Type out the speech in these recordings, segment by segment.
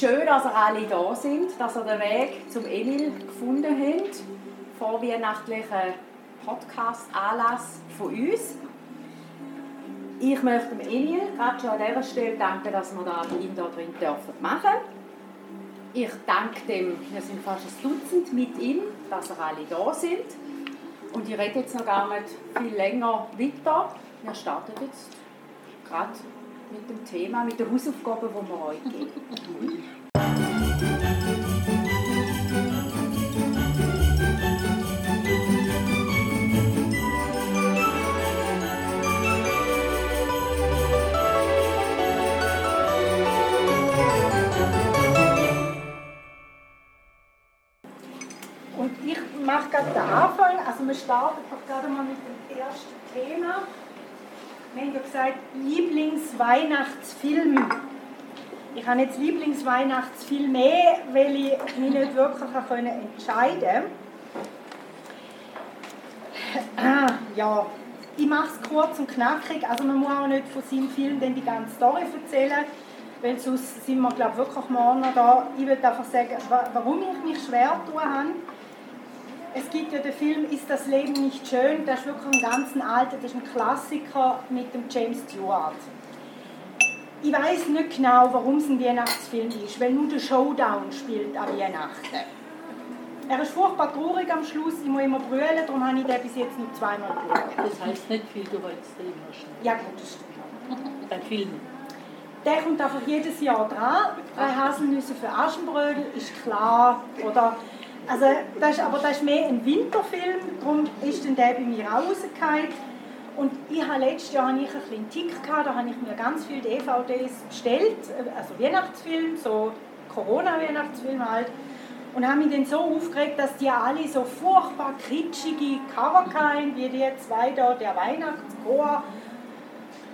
schön, dass ihr alle da sind, dass ihr den Weg zum Emil gefunden habt, vor weihnachtlichen Podcast-Anlass von uns. Ich möchte dem Emil gerade schon an dieser Stelle danken, dass wir das mit ihm hier drin dürfen machen Ich danke dem, wir sind fast ein Dutzend mit ihm, dass ihr alle da sind. Und ich rede jetzt noch gar nicht viel länger weiter. Wir starten jetzt gerade mit dem Thema, mit den Hausaufgaben, die wir euch geben. Ich mache gerade den Anfang, also wir starten gerade mal mit dem ersten Thema. Haben ja gesagt, Lieblingsweihnachtsfilm. Ich habe jetzt Lieblingsweihnachtsfilm mehr, weil ich mich nicht wirklich entscheiden konnte. Ja, ich mache es kurz und knackig. Also man muss auch nicht von seinem Film dann die ganze Story erzählen, weil sonst sind wir glaube ich, wirklich morgen noch da. Ich würde einfach sagen, warum ich mich schwer tun habe es gibt ja den Film Ist das Leben nicht schön? Das ist wirklich ein ganz alter, das ist ein Klassiker mit dem James Stewart. Ich weiß nicht genau, warum es ein Weihnachtsfilm ist, weil nur der Showdown spielt an Weihnachten. Er ist furchtbar traurig am Schluss, ich muss immer brüllen, darum habe ich den bis jetzt nur zweimal geschaut. Das heißt nicht viel, du wolltest immer schnell. Ja gut, das stimmt. Beim Film. Der kommt einfach jedes Jahr dran. Drei Haselnüsse für Aschenbrödel ist klar. Oder also das ist, aber das ist mehr ein Winterfilm, darum ist dann der bei mir auch rausgefallen. Und ich habe letztes Jahr ich ein einen Tick, gehabt, da habe ich mir ganz viele DVDs bestellt, also Weihnachtsfilme, so Corona-Weihnachtsfilme halt. Und habe mich dann so aufgeregt, dass die alle so furchtbar kitschige Cover hatten, wie die zwei da, der Weihnachtschor.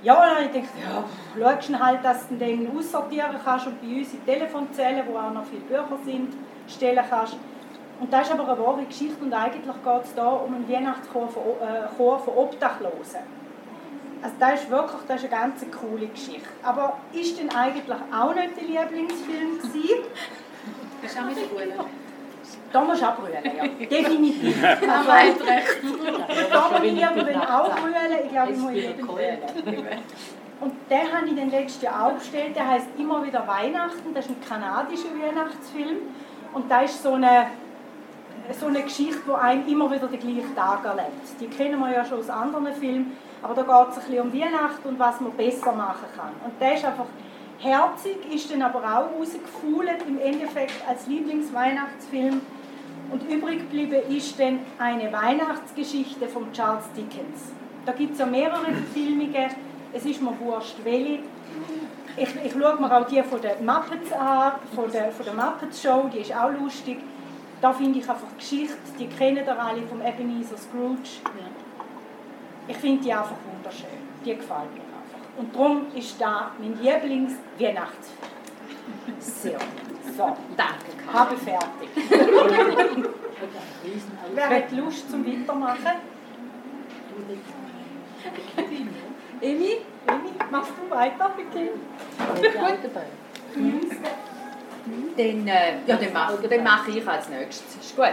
Ja, und ich gedacht, ja, schaust halt, dass du den aussortieren kannst und bei uns in Telefonzellen, wo auch noch viele Bücher sind, stellen kannst. Und das ist aber eine wahre Geschichte und eigentlich geht es hier um einen Weihnachtschor von, äh, Chor von Obdachlosen. Also das ist wirklich das ist eine ganz coole Geschichte. Aber ist denn eigentlich auch nicht der Lieblingsfilm gewesen? Das ist auch mit der Da musst du auch brüllen, ja. Definitiv. Also, hat recht. Da muss ich aber auch brüllen. Ich glaube, ich muss nicht brüllen. Und den habe ich dann letztes Jahr auch bestellt. Der heißt immer wieder Weihnachten. Das ist ein kanadischer Weihnachtsfilm. Und da ist so eine so eine Geschichte, die einem immer wieder den gleichen Tag erlebt. Die kennen wir ja schon aus anderen Filmen, aber da geht es ein bisschen um Weihnachten und was man besser machen kann. Und der ist einfach herzig, ist dann aber auch rausgefuhlt im Endeffekt als Lieblingsweihnachtsfilm. Und übrig geblieben ist dann eine Weihnachtsgeschichte von Charles Dickens. Da gibt es ja mehrere Verfilmungen, es ist mir wurscht, welche. Ich, ich schaue mir auch die von den Muppets an, von der, von der Muppets Show, die ist auch lustig da finde ich einfach Geschichte, die kennen ihr alle vom Ebenezer Scrooge. Ja. Ich finde die einfach wunderschön. Die gefallen mir einfach. Und darum ist da mein Lieblings-Weihnachtsfilm. Sehr So, danke. Habe fertig. Wer hat Lust zum Weitermachen? Emi, Emi, machst du weiter bitte? Mhm. Dann, äh, ja, den mache den mach ich als nächstes. Ist gut.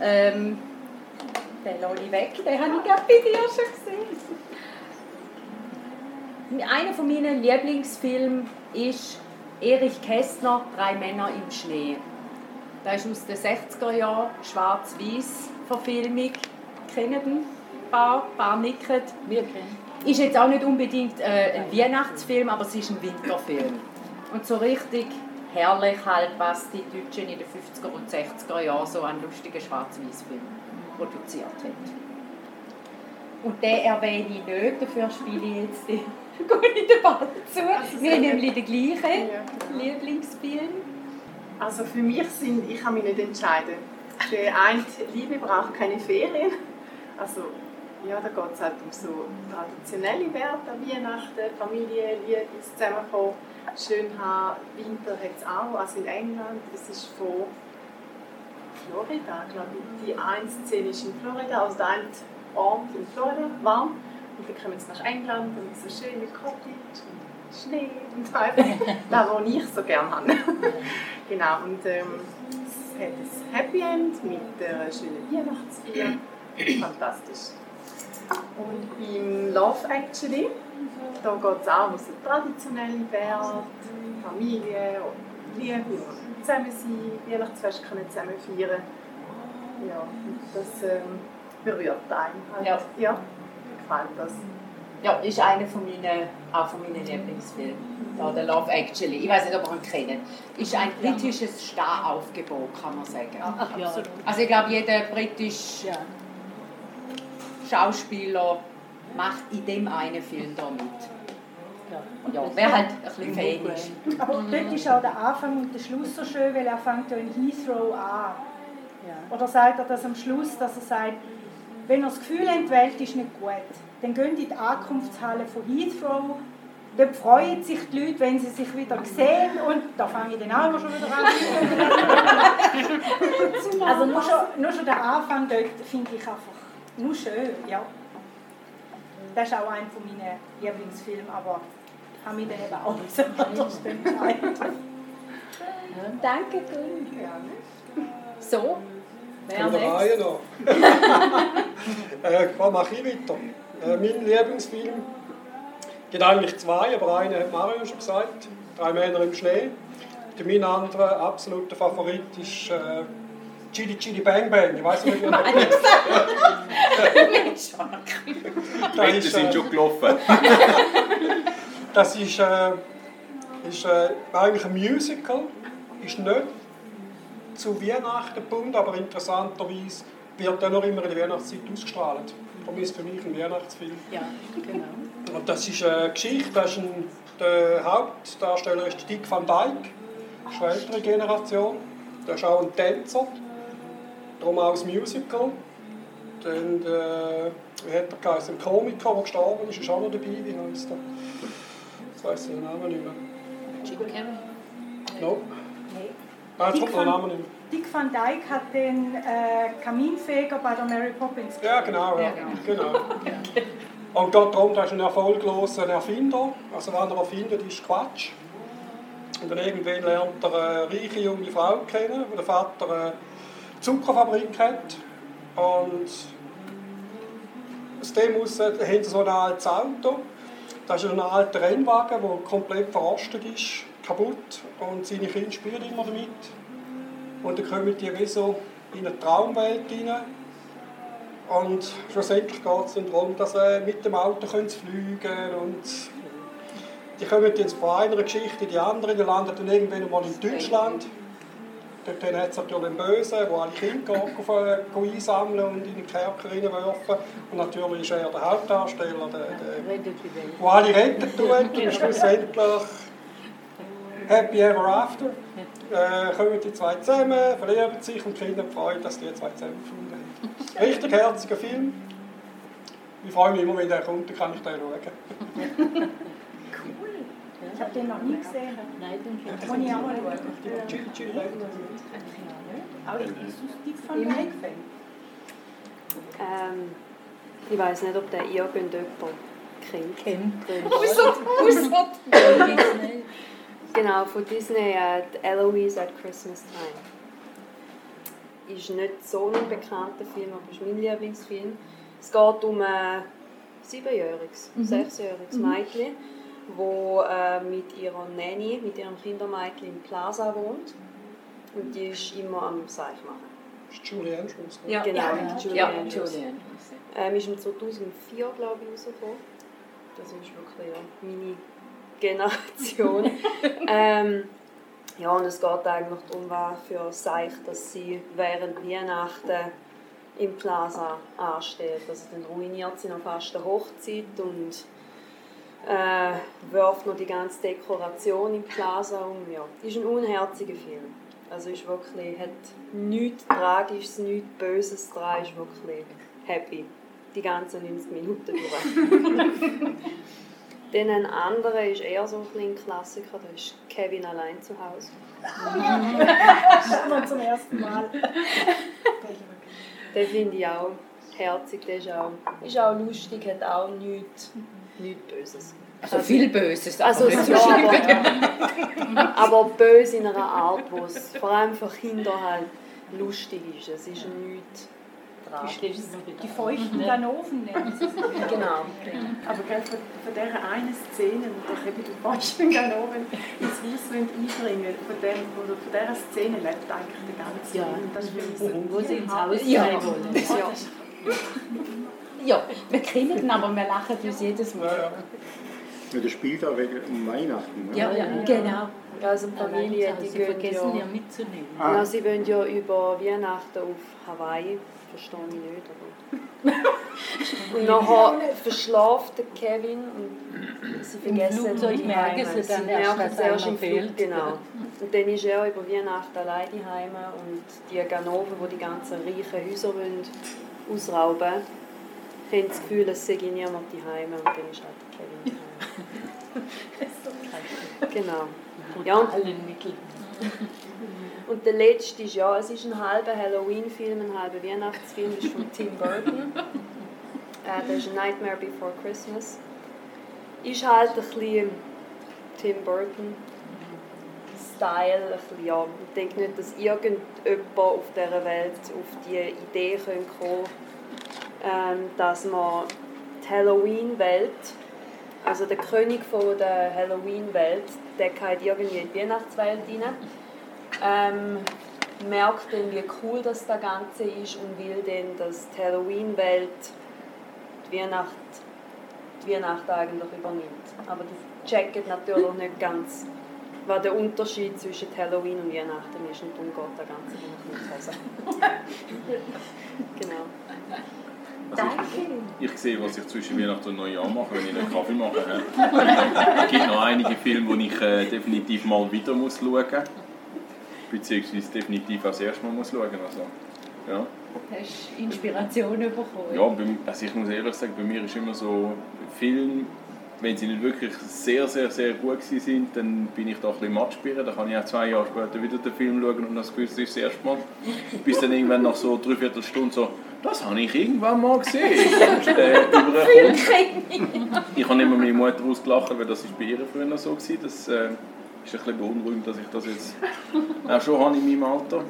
Ähm, den lasse ich weg, den habe ich gerade bei dir schon gesehen. Einer von meinen Lieblingsfilmen ist Erich Kästner, Drei Männer im Schnee. Das ist aus den 60er Jahren, schwarz-weiß Verfilmung. Kennen ein paar, ein paar nicken. Wir kennen. Ist jetzt auch nicht unbedingt äh, ein Weihnachtsfilm, aber es ist ein Winterfilm. Und so richtig herrlich, halt, was die Deutschen in den 50er und 60er Jahren so an lustigen Schwarz-Weiß-Filmen produziert haben. Und den erwähne ich nicht, dafür spiele ich jetzt den in den Ball zu. Also Wir haben nämlich den gleichen ja. Lieblingsfilm. Also für mich sind, ich kann mich nicht entscheiden. Der eine Liebe braucht keine Ferien. Also ja, da geht es halt um so traditionelle Werte an Weihnachten, Familie, Liebe, Zusammenkommen schön haben. Winter hat es auch, also in England. Das ist von Florida, glaube ich. Die eine Szene ist in Florida, also der eine Ort in Florida, warm. Und dann kommen sie nach England und so schön mit Cottage. Schnee und einfach das, was ich so gerne habe. genau, und ähm, es hat ein Happy End mit einer schönen Weihnachtsfeier. Fantastisch. Und beim Love Actually, da geht es auch um so traditionelle Werte, Familie und Liebe und zusammen sein, Weihnachtsfest können zusammen feiern. Ja, das ähm, berührt einen halt. Ja. ja, gefällt das. Ja, ist einer von meinen, auch von meinen Lieblingsfilmen. Da, der Love Actually. Ich weiß nicht, ob ihr ihn kennt. Ist ein britisches Staraufgebot, kann man sagen. Ach ja. Also ich glaube, jeder britische ja. Schauspieler macht in dem einen Film da mit. Ja, wer halt ein bisschen Fan ist. Aber dort ist auch der Anfang und der Schluss so schön, weil er fängt ja in Heathrow an. Ja. Oder sagt er das am Schluss, dass er sagt, wenn er das Gefühl hat, die Welt ist nicht gut, dann gehen in die Ankunftshalle von Heathrow. Dort freuen sich die Leute, wenn sie sich wieder sehen. Und da fange ich dann auch immer schon wieder an. also nur schon, nur schon der Anfang dort finde ich einfach nur schön. Ja. Das ist auch einer von meinen Lieblingsfilmen, aber ich habe mich dann eben auch nicht so. Danke, Grün. So, wer der nächstes? Noch. äh, was mache ich weiter? Äh, mein Lieblingsfilm gibt eigentlich zwei, aber einen hat Mario schon gesagt. Drei Männer im Schnee. Und mein anderer absoluter Favorit ist äh, Chili Chili Bang Bang. Ich weiß nicht, wie Die das Wette ist, sind äh, schon gelaufen. Das ist, äh, ist äh, eigentlich ein Musical. Ist nicht zu Weihnachten gebunden, aber interessanterweise wird er noch immer in der Weihnachtszeit ausgestrahlt. Darum ist es für mich ein Weihnachtsfilm. ja, genau. Und das ist eine Geschichte, das ist ein, der Hauptdarsteller ist Dick van Dyke, ältere Generation. Der ist auch ein Tänzer, darum auch ein Musical. Dann, äh, wie hat er geheißen? Ein Komiker, der gestorben ist, ist auch noch dabei. Wie heißt er? Jetzt weiss ich den Namen nicht mehr. Jim Carrey. No. Nee. Ah, jetzt Dick kommt der van- Name nicht mehr. Dick van Dyke hat den äh, Kaminfeger bei der Mary Poppins Ja, genau. Ja. Ja, genau. Und geht darum, da ist ein erfolgloser Erfinder. Also, wenn er erfindet, ist Quatsch. Und dann irgendwann lernt er eine reiche junge Frau kennen, wo der Vater eine Zuckerfabrik hat. Und aus dem heraus haben sie so ein altes Auto. Das ist ein alter Rennwagen, der komplett verrostet ist, kaputt. Und seine Kinder spielen immer damit. Und dann kommen die wie so in eine Traumwelt hinein. Und schlussendlich geht es dann darum, dass sie mit dem Auto können fliegen können. Und die kommen jetzt von einer Geschichte in die andere, die landen dann irgendwann mal in Deutschland. Dort hat es natürlich einen Bösen, der alle Kinder geht, auf, äh, einsammeln und in den Kerker reinwerfen. Und natürlich ist er der Hauptdarsteller, der, der, der alle retten tut. Und schlussendlich Happy Ever After. Äh, kommen die zwei zusammen, verlieben sich und haben Freude, dass die zwei zusammengefunden haben. Richtig herziger Film. Ich freue mich immer, wenn der kommt, dann kann ich den schauen. Ich habe den noch nie gesehen. Nein, den kennt Muss ich auch mal schauen. Chili Chili Bang Aber ich van Dyke Fan. Ähm, ich weiß nicht, ob der irgendjemand kennt. Kennt. Disney. Genau, von Disney, äh, Eloise at Christmas Time. Ist nicht so ein bekannter Film, aber ist mein Lieblingsfilm. Es geht um ein siebenjähriges, sechsjähriges Mädchen, das äh, mit ihrer Nanny, mit ihrem Kindermädchen im Plaza wohnt. Und die ist immer am Seich machen. Das ist Julie Andrews. ne? Ja, Genau, ja, Julie ja, Andrews. Julian. Ähm, ist im 2004, glaube ich, rausgekommen. Das ist wirklich ja, meine Generation. ähm, ja, und es geht eigentlich darum, was für Seich, dass sie während Weihnachten im Plaza ansteht. Also dann ruiniert sie noch fast eine Hochzeit und äh, wirft noch die ganze Dekoration im Plaza um. Ja, ist ein unherziger Film. Also ist wirklich, hat nichts Tragisches, nichts Böses dran, ist wirklich happy. Die ganzen 90 Minuten durch. Dann ein anderer ist eher so ein Klassiker, da ist Kevin allein zu Hause. Immer zum ersten Mal. Den finde ich auch herzig, der ist auch, ist auch lustig, hat auch nichts, nichts Böses. Also viel Böses. aber Also nicht ja, so schlimm. aber, aber böse in einer Art, wo es vor allem für Kinder halt lustig ist. Es ist nichts dran. Die feuchten Ganoven nennen sie. Genau. Aber von, von dieser einen Szene, wo doch eben die Posten oben ins Haus wollen einbringen von, dem, oder von dieser Szene lebt eigentlich der ganze Ja. Film. Das ist für mich so Wo sie ins Haus Ja. wollen. Ja. Ja, wir kennen ihn, aber wir lachen uns jedes Mal. Ja, das spielt auch wegen um Weihnachten. Ne? Ja, ja, Genau. Ja, also die Familie, die Sie vergessen ja, ja mitzunehmen. Ah. ja, sie wollen ja über Weihnachten auf Hawaii. Verstehe ich nicht, aber... Und nachher verschlaft der Kevin und sie vergessen Flugzeug die merken sie dann Sie erst, dass erst im Flug, genau. Und dann ist er über Weihnachten alleine daheim und die Ganoven, die die ganzen reichen Häuser wollen ausrauben wollen, haben das Gefühl, es sei niemand daheim und dann ist halt Kevin daheim. genau. Ja, und und der letzte ist, ja, es ist ein halber Halloween-Film, ein halber Weihnachtsfilm, ist von Tim Burton. äh, das ist Nightmare Before Christmas. Ist halt ein bisschen Tim Burton Style. Ein bisschen, ja. Ich denke nicht, dass irgendjemand auf dieser Welt auf die Idee kommen kann, ähm, dass man die Halloween-Welt, also der König von der Halloween-Welt, der geht irgendwie in die Weihnachtswelt rein ähm, merkt dann, wie cool das das Ganze ist und will dann, dass die Halloween-Welt die Weihnacht, die Weihnacht eigentlich übernimmt. Aber die checken natürlich nicht ganz, was der Unterschied zwischen Halloween und Weihnachten ist und darum geht das Ganze dann ein bisschen Hose. genau. Ich sehe, was ich zwischen Weihnachten und Neujahr mache, wenn ich einen Kaffee mache. Es gibt noch einige Filme, die ich äh, definitiv mal wieder muss schauen muss. Beziehungsweise definitiv auch das erste Mal muss schauen also, ja. Hast du Inspiration bekommen? Ja, also ich muss ehrlich sagen, bei mir ist immer so, Film, wenn sie nicht wirklich sehr, sehr, sehr gut gewesen sind, dann bin ich da ein bisschen matschbieren. Dann kann ich auch zwei Jahre später wieder den Film schauen und das gewusst ist das erste Mal. Bis dann irgendwann nach so dreiviertel Stunde so, das habe ich irgendwann mal gesehen. äh, überkommt. ich habe immer meine Mutter ausgelacht, weil das ist bei ihr früher so war. Das äh, ist ein bisschen beunruhigend, dass ich das jetzt auch schon habe in meinem Alter.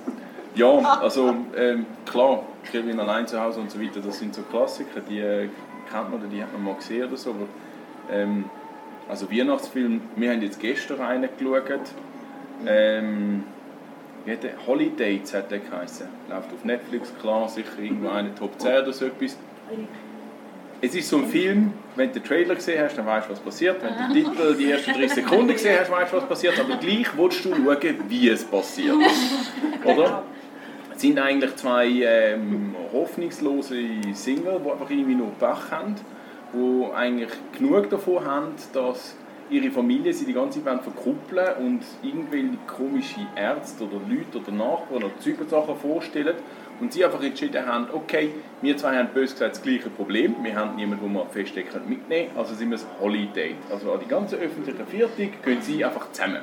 Ja, also ähm, klar, Kevin allein zu Hause und so weiter, das sind so Klassiker, die äh, kennt man oder die hat man mal gesehen oder so. Aber, ähm, also Weihnachtsfilm, wir haben jetzt gestern einen geschaut. Ähm, wie hat der? Holidays hat der geheißen. Läuft auf Netflix, klar, sicher irgendwo eine Top 10 oder so etwas. Es ist so ein Film, wenn du den Trailer gesehen hast, dann weißt du, was passiert. Wenn du den Titel die ersten 30 Sekunden gesehen hast, weißt du, was passiert. Aber gleich willst du schauen, wie es passiert. Oder? Es sind eigentlich zwei ähm, hoffnungslose Single, die einfach irgendwie nur Pech haben, die eigentlich genug davon haben, dass ihre Familie sie die ganze Zeit verkuppeln und irgendwelche komische Ärzte oder Leute oder Nachbarn oder Zeugensachen vorstellen und sie einfach entschieden haben, okay, wir zwei haben bös gesagt das gleiche Problem, wir haben niemanden, den wir feststecken mitnehmen, also sind wir ein Holiday. Also an die ganze öffentliche Viertel gehen sie einfach zusammen.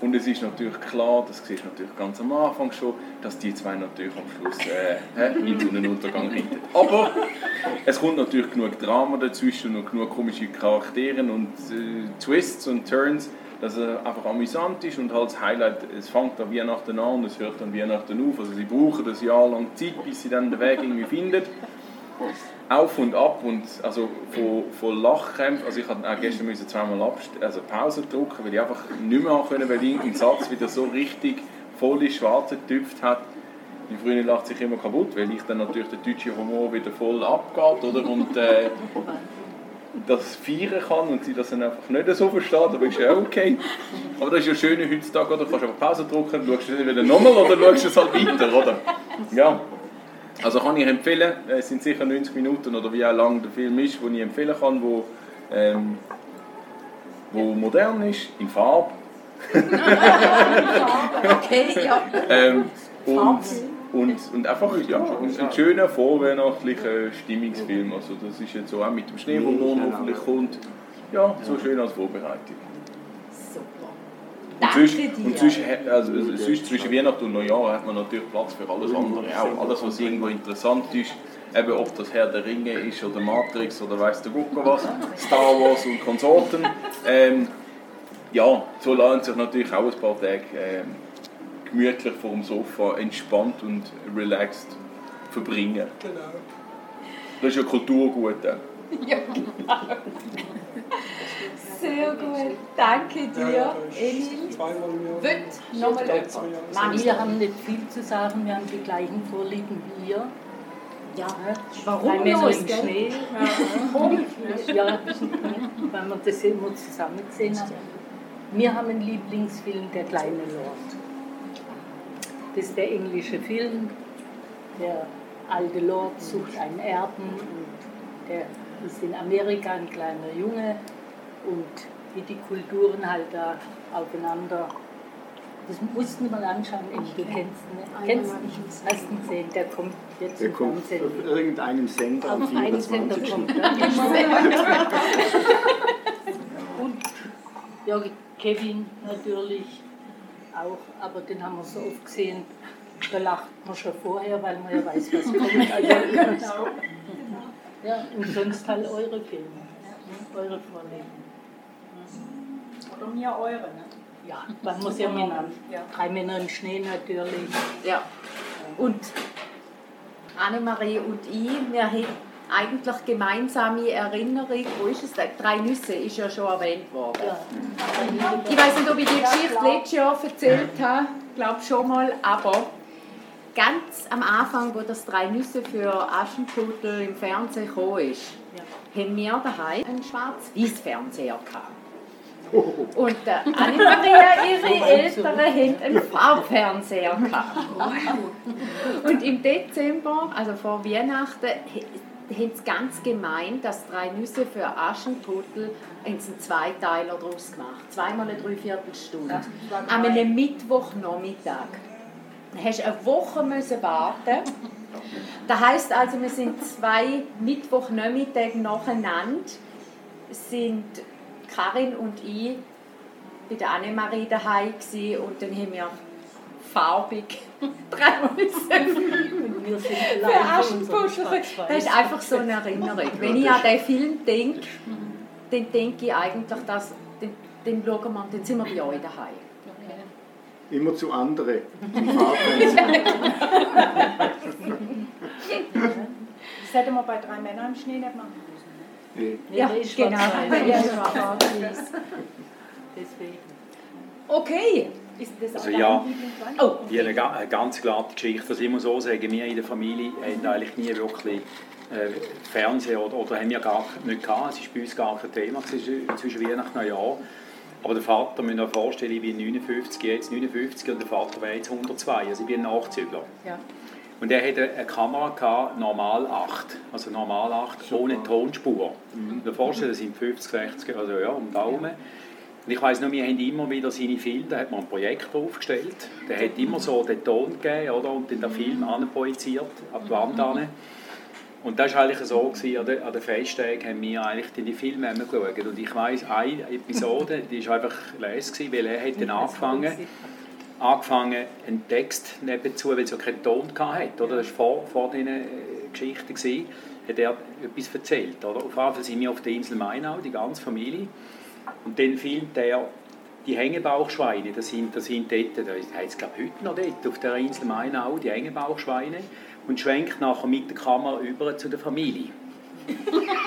Und es ist natürlich klar, das siehst natürlich ganz am Anfang schon, dass die zwei natürlich am Schluss äh, in Sonnenuntergang reiten. Aber es kommt natürlich genug Drama dazwischen und genug komische Charaktere und äh, Twists und Turns, dass er einfach amüsant ist und halt das Highlight, es fängt an Weihnachten an und es hört dann Weihnachten auf. Also sie brauchen das Jahr lang Zeit, bis sie dann den Weg irgendwie finden auf und ab und also von, von Lachkrämpfen, also ich hatte auch gestern müssen zweimal also Pause drücken, weil ich einfach nicht mehr können, weil irgendein Satz wieder so richtig voll ins Schwarze getüpft hat. Meine Freundin lacht sich immer kaputt, weil ich dann natürlich den deutschen Humor wieder voll abgeht, oder? Und äh, das feiern kann und sie das dann einfach nicht so versteht, aber ist ja okay. Aber das ist ja schön heutzutage, oder? Du kannst einfach Pause drücken, schaust du es wieder nochmal oder schaust es halt weiter, oder? Ja. Also kann ich empfehlen, es sind sicher 90 Minuten oder wie auch lang der Film ist, den ich empfehlen kann, wo, ähm, wo modern ist, in Farbe. Okay, ja. Ähm, und, und, und einfach ja, ein, ein schöner, vorweihnachtlicher Stimmungsfilm. Also das ist jetzt so auch mit dem Schnee, der morgen hoffentlich kommt. Ja, so schön als Vorbereitung. Danke sonst, dir. und sonst, also, sonst zwischen Weihnachten und Neujahr hat man natürlich Platz für alles andere auch. Alles, was irgendwo interessant ist, eben ob das Herr der Ringe ist oder Matrix oder weiß der Gucker was, Star Wars und Konsorten. Ähm, ja, so lassen sich natürlich auch ein paar Tage ähm, gemütlich vor dem Sofa entspannt und relaxed verbringen. Genau. Das ist ja Kulturgut. Ja, genau. Sehr gut. Danke dir, Ja, Emil. Im. Wird nochmal? Manni, Wir haben nicht viel zu sagen, wir haben die gleichen Vorlieben wie ihr. Ja, warum Männer los, im gell? Schnee. Ja, weil man das immer zusammen gesehen hat. Wir haben einen Lieblingsfilm, Der kleine Lord. Das ist der englische Film. Der alte Lord sucht einen Erben und der ist in Amerika ein kleiner Junge und wie die Kulturen halt da aufeinander. Das mussten wir mal anschauen. Du kennst ihn. Kennst ihn? Hast ihn gesehen? Der kommt jetzt Der im kommt Fernsehen. auf irgendeinem Sender am Auf einen Sender 24. kommt er immer. Und ja, Kevin natürlich auch, aber den haben wir so oft gesehen, da lacht man schon vorher, weil man ja weiß, was kommt. Also, ja, und sonst halt eure Filme, eure Vorlieben. Oder mir eure, ne? Ja, man es ja miteinander. Ja. Drei Männer im Schnee natürlich. Ja. Und Annemarie und ich, wir haben eigentlich gemeinsame Erinnerung. Wo ist es? Drei Nüsse ist ja schon erwähnt worden. Ja. Ich weiß nicht, ob ich die Geschichte letztes Jahr erzählt habe. Ich glaube schon mal. Aber ganz am Anfang, wo das Drei Nüsse für Aschenputtel im Fernsehen gekommen ist, haben wir daheim einen schwarz-weiß-Fernseher gehabt. Und der Annemaria, ihre Eltern, haben einen Farbfernseher gehabt. Und im Dezember, also vor Weihnachten, haben sie ganz gemeint, dass drei Nüsse für Aschenputtel haben sie einen Zweiteiler daraus gemacht. Zweimal eine Dreiviertelstunde. An einem Mittwochnachmittag. Dann hast du eine Woche müssen warten. Das heisst also, wir sind zwei Mittwochnachmittage nacheinander, sind Karin und ich bei der Annemarie daheim gsi und dann haben wir farbig für Aschenputtel. unsere Das ist einfach so eine Erinnerung. Wenn ich an diesen Film denke, dann denke ich eigentlich, dass den, den schauen wir, dann sind wir bei euch daheim. Immer zu anderen. Farbfernsehen. Das hätten wir bei drei Männern im Schnee nicht machen. Nee. Ja, genau. Ja. Deswegen. Okay. Ist das Also auch ja. Oh, Die eine, ga- eine ganz glatte Geschichte. Ich muss so sagen, wir in der Familie haben eigentlich nie wirklich äh, Fernsehen oder, oder haben wir gar nicht gehabt. Es war bei uns gar kein Thema zwischen Weihnachten und Neujahr. Aber der Vater, euch vorstellen, ich bin 59, jetzt 59 und der Vater wäre jetzt 102, also ich bin ein Nachzügler. Ja. Und er hatte eine Kamera, gehabt, normal 8, also normal 8, ohne Tonspur. Mhm. Du vorstellen, das sind 50, 60, also ja, um Daumen. Und ich weiss noch, wir haben immer wieder seine Filme, da hat man einen Projektor aufgestellt, der hat immer so den Ton gegeben, oder, und dann den Film anprojiziert, an die Wand an. Und das war eigentlich so, gewesen, an den, an den Festtagen haben wir eigentlich die Filme geschaut. Und ich weiss, eine Episode, die war einfach gewesen, weil er hat dann angefangen, angefangen, einen Text nebenzu, weil es ja keinen Ton hatte, oder? Das war vor, vor diesen äh, Geschichten, hat er etwas erzählt. Oder? Auf jeden Fall sind wir auf der Insel Mainau, die ganze Familie. Und dann filmt er die Hängebauchschweine, das sind, das sind dort, das heißt glaube heute noch dort, auf der Insel Mainau, die Hängebauchschweine, und schwenkt nachher mit der Kamera über zu der Familie.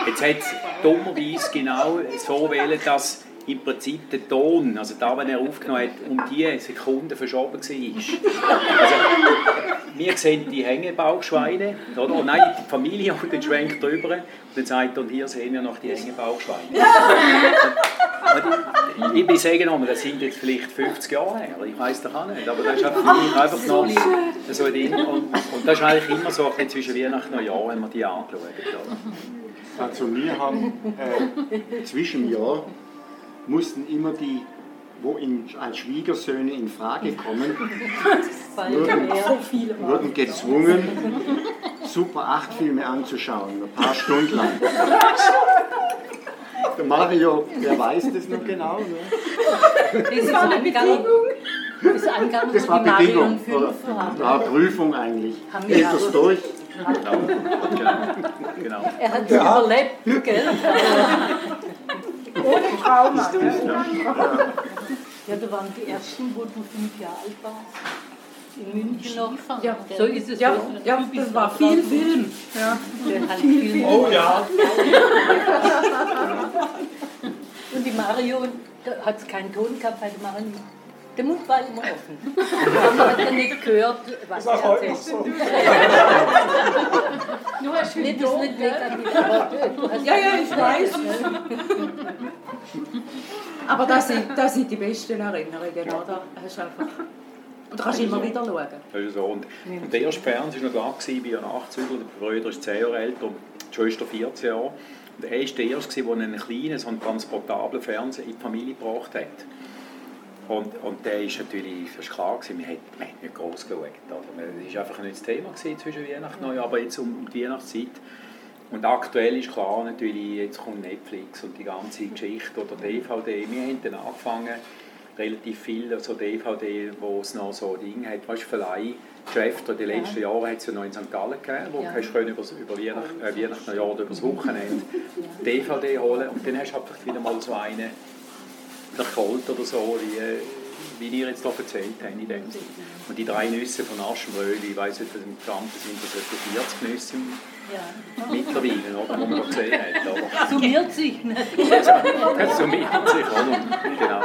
Jetzt hat es dummerweise genau so wählen, dass im Prinzip der Ton, also da, wenn er aufgenommen hat, um die Sekunden verschoben war. Also, wir sehen die Hängebauchschweine, oder? Und nein, die Familie und dann schwenkt drüber und dann sagt er, und hier sehen wir noch die Hängebauchschweine. Und ich bin sagen nochmal, das sind jetzt vielleicht 50 Jahre her, ich weiß doch auch nicht, aber das ist für mich einfach noch so drin. Und, und das ist eigentlich immer so ein zwischen Weihnachten und Neujahr, wenn man die anschaut. Oder? Also wir haben äh, zwischen Jahr mussten immer die, wo in, als Schwiegersöhne in Frage kommen, wurden, wurden gezwungen, Super 8 Filme anzuschauen, ein paar Stunden lang. Der Mario, der weiß das noch genau. Ne? Das war eine Bedingung. Das, das war die Bedingung. Marion Oder, 5 haben. ja, Prüfung eigentlich. Haben wir Geht das so- durch? Genau. Er hat es Ja. überlebt, gell? Ohne Trauma. gell? Ja, da waren die ersten, wo du fünf Jahre alt warst. In München noch. Ja. So ist es. Ja, ja, das war viel. Film. Ja. Der hat viel Oh ja. Und die Mario, da hat es keinen Ton gehabt, weil die Mario, der Mund war immer offen. Aber man hat ja nicht gehört, was Das ist er erzählt. so. Nur ein Nee, das nicht negativ, aber Ja, ja, ich weiß. Aber das sind, das sind die besten Erinnerungen, oder? Hast einfach, und du kannst immer wieder schauen. Das ist so. Und, und der erste Fernseher war noch da, gewesen, bei einem Nachzügler. Der Bruder ist 10 Jahre älter, die Schwester 14 Jahre. Und er war der Erste, der einen kleinen, so einen transportablen Fernseher in die Familie gebracht hat. Und, und der ist natürlich, das war klar, gewesen, man hat nicht groß geschaut. Oder? Das war einfach nicht das Thema gewesen zwischen Weihnachten und Neujahr, aber jetzt um die Weihnachtszeit. Und aktuell ist klar natürlich, jetzt kommt Netflix und die ganze Geschichte oder DVD. Wir haben dann angefangen, relativ viel so DVD, wo es noch so Dinge hat, weißt du, Verleihgeschäfte. In den letzten Jahren hat es ja noch in St. Gallen gegeben, wo Ja. du über, über Weihnachten, äh, Weihnachten Neujahr oder über das Wochenende DVD holen und dann hast du vielleicht wieder mal so einen verkalt oder so, wie, wie ihr jetzt hier erzählt habt in dem. Und die drei Nüsse von Aschenbrödel, ich weiss nicht, was im Gesamten sind das etwa 40 Nüsse Ja. mittlerweile, oder, wo man noch gesehen hat. Oder? Summiert sich. Ne? Das summiert sich, oder? Genau.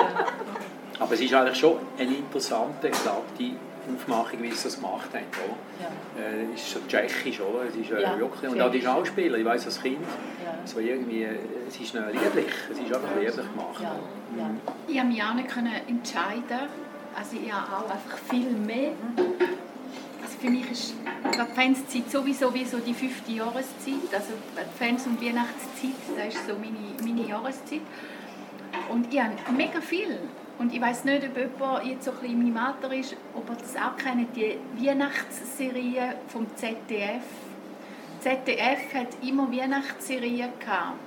Aber es ist eigentlich schon eine interessante, glatte Aufmachung, wie sie das gemacht haben. Oder? Ja. Äh, es ist so tschechisch, oder? Es ist äh, Ja, wirklich, und auch die Schauspieler, ich weiß als Kind, Ja. so irgendwie, äh, es ist noch lieblich, es ist einfach lieblich gemacht. Ja, ja. Ich konnte mich auch nicht können entscheiden. Also ich habe auch einfach viel mehr. Also für mich ist die Fanszeit sowieso wie so die fünfte Jahreszeit. Also die Fans- und Weihnachtszeit, das ist so meine, meine Jahreszeit. Und ich habe mega viel. Und ich weiß nicht, ob jemand jetzt so ein bisschen Alter ist, ob ihr das auch kennt, die Weihnachtsserie vom ZDF. ZDF hat immer Weihnachtsserien gehabt.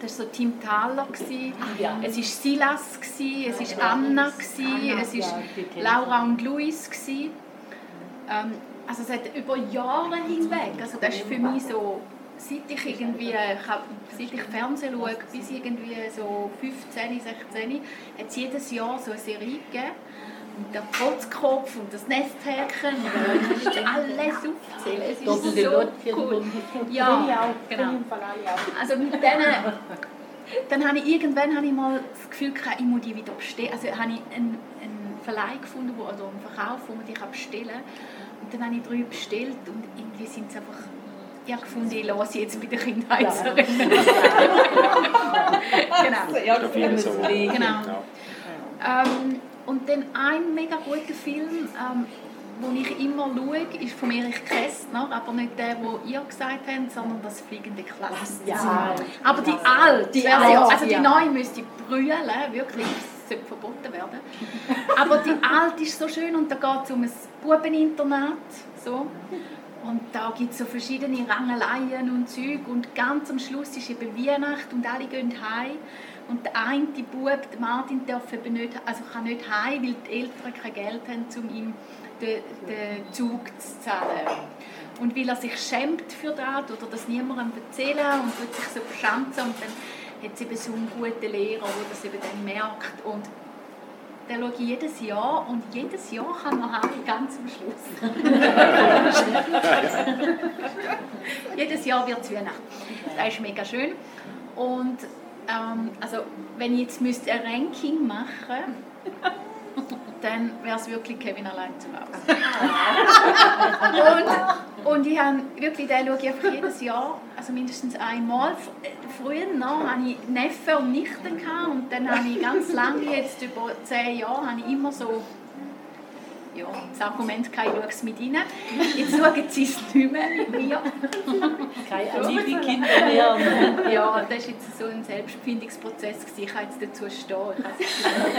Das war so Tim Thaler, gewesen. Ja. es war Silas, es war Anna, es war Laura und Luis. Ähm, also es hat über Jahre hinweg, also das ist für mich so, seit ich irgendwie, hab, seit ich Fernsehen schaue, bis irgendwie so 15, 16, hat es jedes Jahr so eine Serie gegeben. Und der Trotzkopf und das Nesthäkchen, und kannst du alles aufzählen. Es ist so cool. Ja, genau. Also mit denen, dann habe ich irgendwann habe ich mal das Gefühl gehabt, ich muss die wieder bestellen. Also habe ich einen, einen Verleih gefunden, wo, oder einen Verkauf, wo man die kann bestellen kann. Und dann habe ich drei bestellt und irgendwie sind es einfach... Ich habe gefunden, ich lasse jetzt bei der Kindheitserinnerung. genau. Da viele so. Genau. Ja. Ähm, und dann ein mega guter Film, ähm, den ich immer schaue, ist von Erich Kästner, aber nicht der, den ihr gesagt habt, sondern das fliegende Klassenzimmer. Aber die alte Die Version, alte, also die ja. neue müsste brüllen, wirklich, das sollte verboten werden. Aber die alte ist so schön und da geht es um ein Bubeninternat. So. Und da gibt es so verschiedene Rangeleien und Zeug. Und ganz am Schluss ist eben Weihnacht und alle gehen heim. Und der eine Bub, der Martin, darf eben nicht, also kann nicht heim, weil die Eltern kein Geld haben, um ihm den, den Zug zu zahlen. Und weil er sich schämt für das oder das niemandem erzählen und wird sich so verschanzen und dann hat es eben so einen guten Lehrer, der das eben dann merkt. Und den schaue ich jedes Jahr und jedes Jahr kann er heim, ganz am Schluss. jedes Jahr wird es Weihnachten. Das ist mega schön. Und ähm, also, wenn ich jetzt müsste ein Ranking machen dann wäre es wirklich Kevin allein zu Hause. und, und ich habe wirklich, den schaue ich einfach jedes Jahr, also mindestens einmal. Äh, Früher noch hatte ich Neffen und Nichten gehabt, und dann habe ich ganz lange, jetzt über zehn Jahre, habe ich immer so ja, das Argument, kein schaue es mit ihnen. Jetzt schauen sie es nicht mehr mit mir. Keine Alibi-Kinder mehr. ne? Ja, das war jetzt so ein Selbstfindungsprozess. Ich kann jetzt dazu stehen.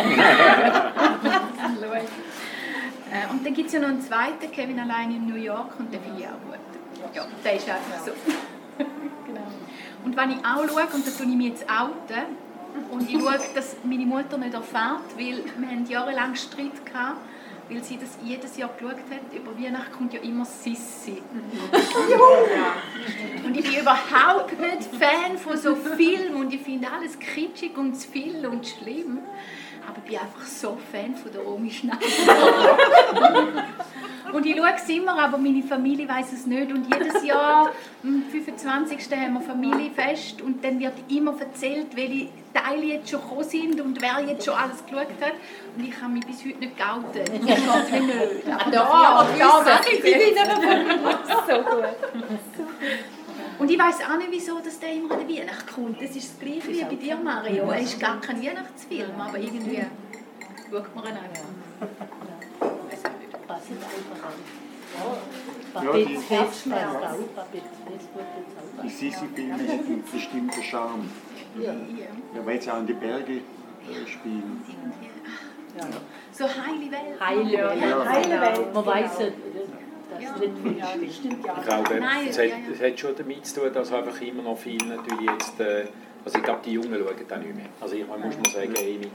Ich kann äh, Und dann gibt es ja noch einen zweiten, Kevin allein in New York, und den finde ich auch gut. Ja, der ist einfach so. Genau. Und wenn ich auch schaue, und da tue ich mich jetzt outen, und ich schaue, dass meine Mutter nicht erfährt, weil wir haben jahrelang Streit gehabt, weil sie das jedes Jahr geschaut hat. Über Weihnachten kommt ja immer Sissi. Und ich bin überhaupt nicht Fan von so Filmen und ich finde alles kitschig und zu viel und schlimm. Aber ich bin einfach so Fan von der Omi Schneider. Und ich schaue es immer, aber meine Familie weiß es nicht. Und jedes Jahr, am 25. haben wir Familienfest und dann wird immer erzählt, welche Teile jetzt schon gekommen sind und wer jetzt schon alles geschaut hat. Und ich habe mich bis heute nicht geoutet. Mir nicht. Aber da, da, da ich So gut. Und ich weiß auch nicht, wieso dass der immer an der Weihnacht kommt. Das ist das Gleiche wie bei dir, Mario. Er ist gar kein Weihnachtsfilm, aber irgendwie schaut man ihn einfach. Ja, die, die Sisi-Filme haben einen bestimmten Charme. Ja. ja, weil sie auch in die Berge äh, spielen. Ja. So heile Welt. Heile Welt. Ja. Heile Welt. Man weiß es. Das nicht viel stimmt. Ich glaube, es hat, es hat schon damit zu tun, dass einfach immer noch viele natürlich jetzt, äh, also ich glaube, die Jungen schauen da nicht mehr. Also ich muss mal sagen, Amy,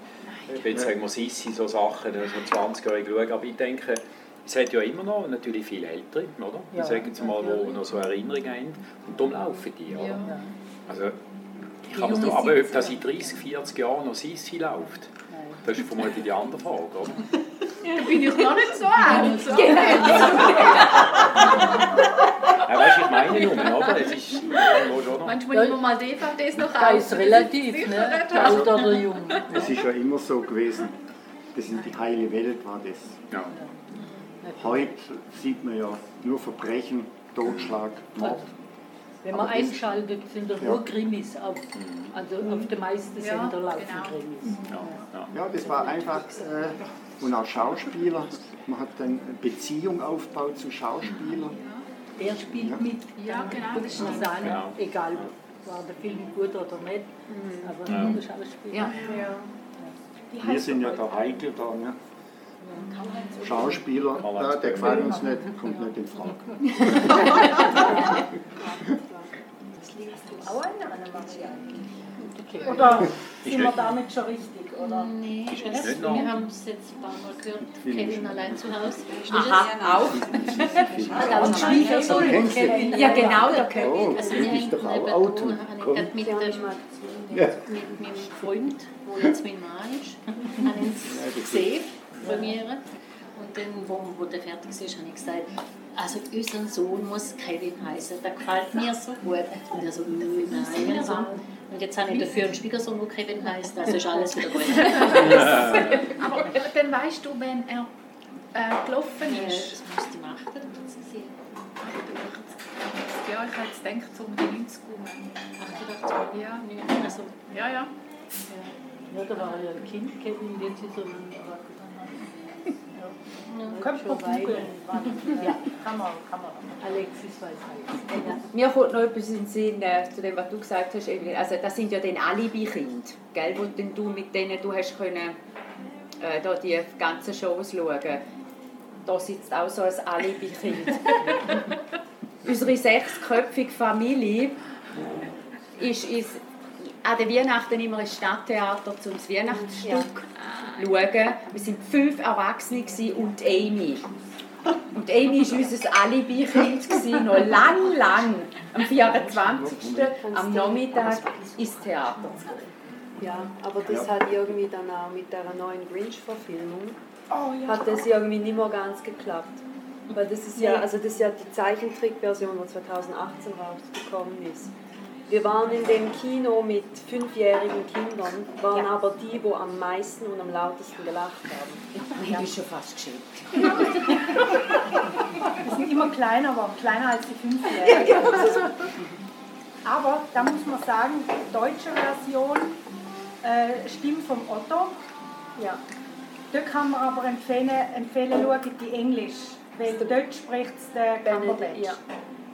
wenn sagen wir Sissi, so Sachen, so 20-Jährige schauen, aber ich denke, es hat ja immer noch natürlich viele Ältere, oder? Ja, sagen jetzt mal, die noch so Erinnerungen haben. Und darum laufen die, oder? Ja. Also, ich kann mir aber ob das in 30, 40 Jahren noch Sissi läuft, das ist vermutlich die andere Frage, oder? Da bin ich noch nicht so alt. Genau. ja, weißt du, ich meine nur, oder? Es ist schon noch... Manchmal nehmen wir mal DVDs noch aus. Das ist relativ, ne? Alt oder jung. Es ist ja immer so gewesen. Das sind die heile Welt, war das. Ja. Heute sieht man ja nur Verbrechen, Totschlag, Mord. Wenn man einschaltet, sind da nur Krimis auf, also auf den meisten ja, Sender laufen genau. Krimis. Ja, ja. das war einfach, äh, und auch Schauspieler, man hat dann eine Beziehung aufgebaut zu Schauspielern. Der spielt ja. mit, ja, genau. Das ist genau. egal war der Film gut oder nicht, mhm. aber ja. der Schauspieler. Ja. Ja. Wir sind ja der Heikel da, ne? Schauspieler, ja, der gefällt uns nicht, kommt nicht in Frage. Oder sind wir damit schon richtig? Oder? Nee, das, wir haben es jetzt ein paar Mal gehört, Kevin allein zu Hause. Aha, auch. Und Schwiegersohn. Ja, genau, der Kevin. Oh, also wir hängen doch auch Auto. Mit, mit, mit meinem Freund, der jetzt mein Mann ist, haben gesehen Premiere. Und dann, wo, wo der fertig ist, habe ich gesagt, also unser Sohn muss Kevin heißen, der gefällt mir so gut. Und er so, nein. Also, und jetzt habe ich dafür einen Schwiegersohn, der Kevin heißt, also ist alles wieder gut. Aber dann weißt du, wenn er äh, gelaufen ist. das musst du machen, dann kannst du sehen. Ja, ich habe jetzt gedacht, so um die 90 rum. 88? Ja, also, ja, ja. Ja, da war ja ein Kind, Kevin, jetzt ist er ein Köpfe googeln. Ja, kann man, kann man. Alexis weiß alles. Ja. Mir kommt noch etwas in den Sinn äh, zu dem, was du gesagt hast, Evelyn. Also das sind ja dann Alibi-Kinder, gell, wo du mit denen du hast können, äh, da die ganzen Shows schauen. Da sitzt auch so ein Alibi-Kind. Unsere sechsköpfige Familie ist, ist an den Weihnachten immer ein Stadttheater zum Weihnachtsstück ja. Schauen. Wir waren fünf Erwachsene und Amy. Und Amy war unser Alibi-Kind, noch lang, lang, am 24. am Nachmittag ins Theater Ja, aber das ja. hat irgendwie dann auch mit der neuen Grinch-Verfilmung, oh, ja. hat das irgendwie nicht mehr ganz geklappt. Weil das ist ja, also das ist ja die Zeichentrickversion, die 2018 rausgekommen ist. Wir waren in dem Kino mit fünfjährigen Kindern, waren ja. aber die, die am meisten und am lautesten gelacht haben. Ich bin schon fast geschickt. Die sind immer kleiner, aber kleiner als die Fünfjährigen. Aber da muss man sagen, die deutsche Version äh, stimmt vom Otto. Ja. Dort kann man aber empfehlen, empfehlen schauen die Englisch, weil dort spricht es der Cumberbatch. Ja.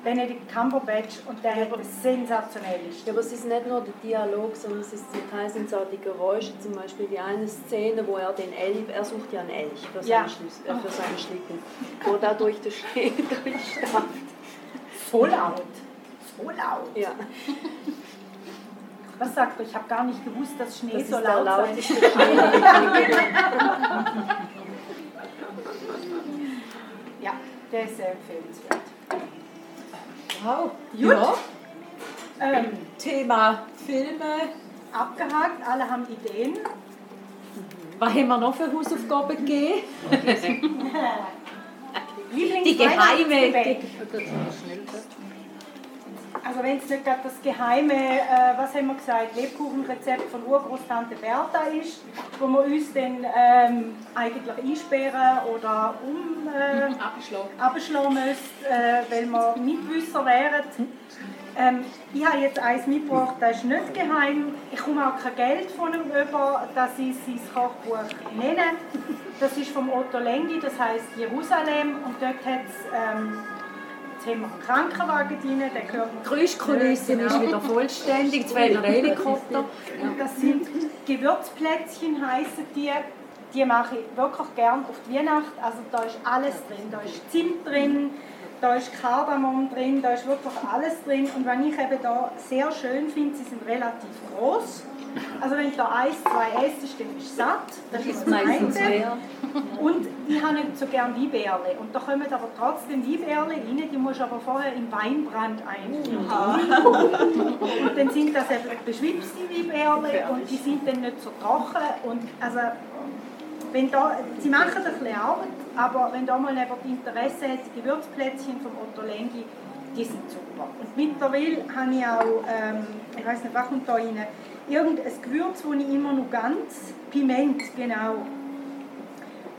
Benedict Cumberbatch und der hat sensationell ist. Ja, aber es ist nicht nur der Dialog, sondern es ist zum Teil sind es auch die Geräusche, zum Beispiel die eine Szene, wo er den Elch, er sucht ja einen Elch für, ja. seinen, Schlüssel, äh, für seinen Schlitten, wo er durch den Schnee durchstapft. Voll out. so laut. Ja. Was sagt ihr? Ich habe gar nicht gewusst, dass Schnee Das so laut sein Ja, der ist sehr empfehlenswert. Wow. Gut. Ja. Ähm, Thema Filme. abgehakt, alle haben Ideen. Was haben wir noch für Hausaufgaben gegeben? Die geheime. Weihnachtsgebäck. Also wenn es nicht gerade das geheime, äh, was haben wir gesagt, Lebkuchenrezept von Urgroßtante Bertha ist, wo wir uns dann ähm, eigentlich einsperren oder um äh, abschlagen müssen, äh, weil wir Mitwisser wären. Ähm, ich habe jetzt eins mitgebracht, das ist nicht geheim. Ich komme auch kein Geld von ihm über, dass ich sein Kochbuch nenne. Das ist vom Otto Lengi, das heißt Jerusalem. Und dort hat es, ähm, haben wir einen Krankenwagen drin, der gehört Die Geräuschkulisse ist wieder vollständig, zwei Helikopter. Und das sind Gewürzplätzchen, heißen die. Die mache ich wirklich gern auf die Weihnacht. Also da ist alles drin. Da ist Zimt drin, da ist Kardamom drin, da ist wirklich alles drin. Und was ich eben da sehr schön finde, sie sind relativ groß. Also wenn du da eins, zwei esst, dann bist du satt. Das ist Ist meistens mehr. Und ich habe nicht so gern Weinberle. Und da kommen aber trotzdem Weinberle rein, die musst du aber vorher im Weinbrand einführen. Und dann sind das eben beschwipste Weinberle und die sind dann nicht so trocken. Und also, wenn da, sie machen ein bisschen Arbeit, aber wenn da mal jemand Interesse hat, die Gewürzplätzchen vom Otto Lengi, die sind super. Und mittlerweile habe ich auch, ähm, ich weiß nicht, was kommt da rein, irgendein Gewürz, das ich immer noch ganz, Piment, genau.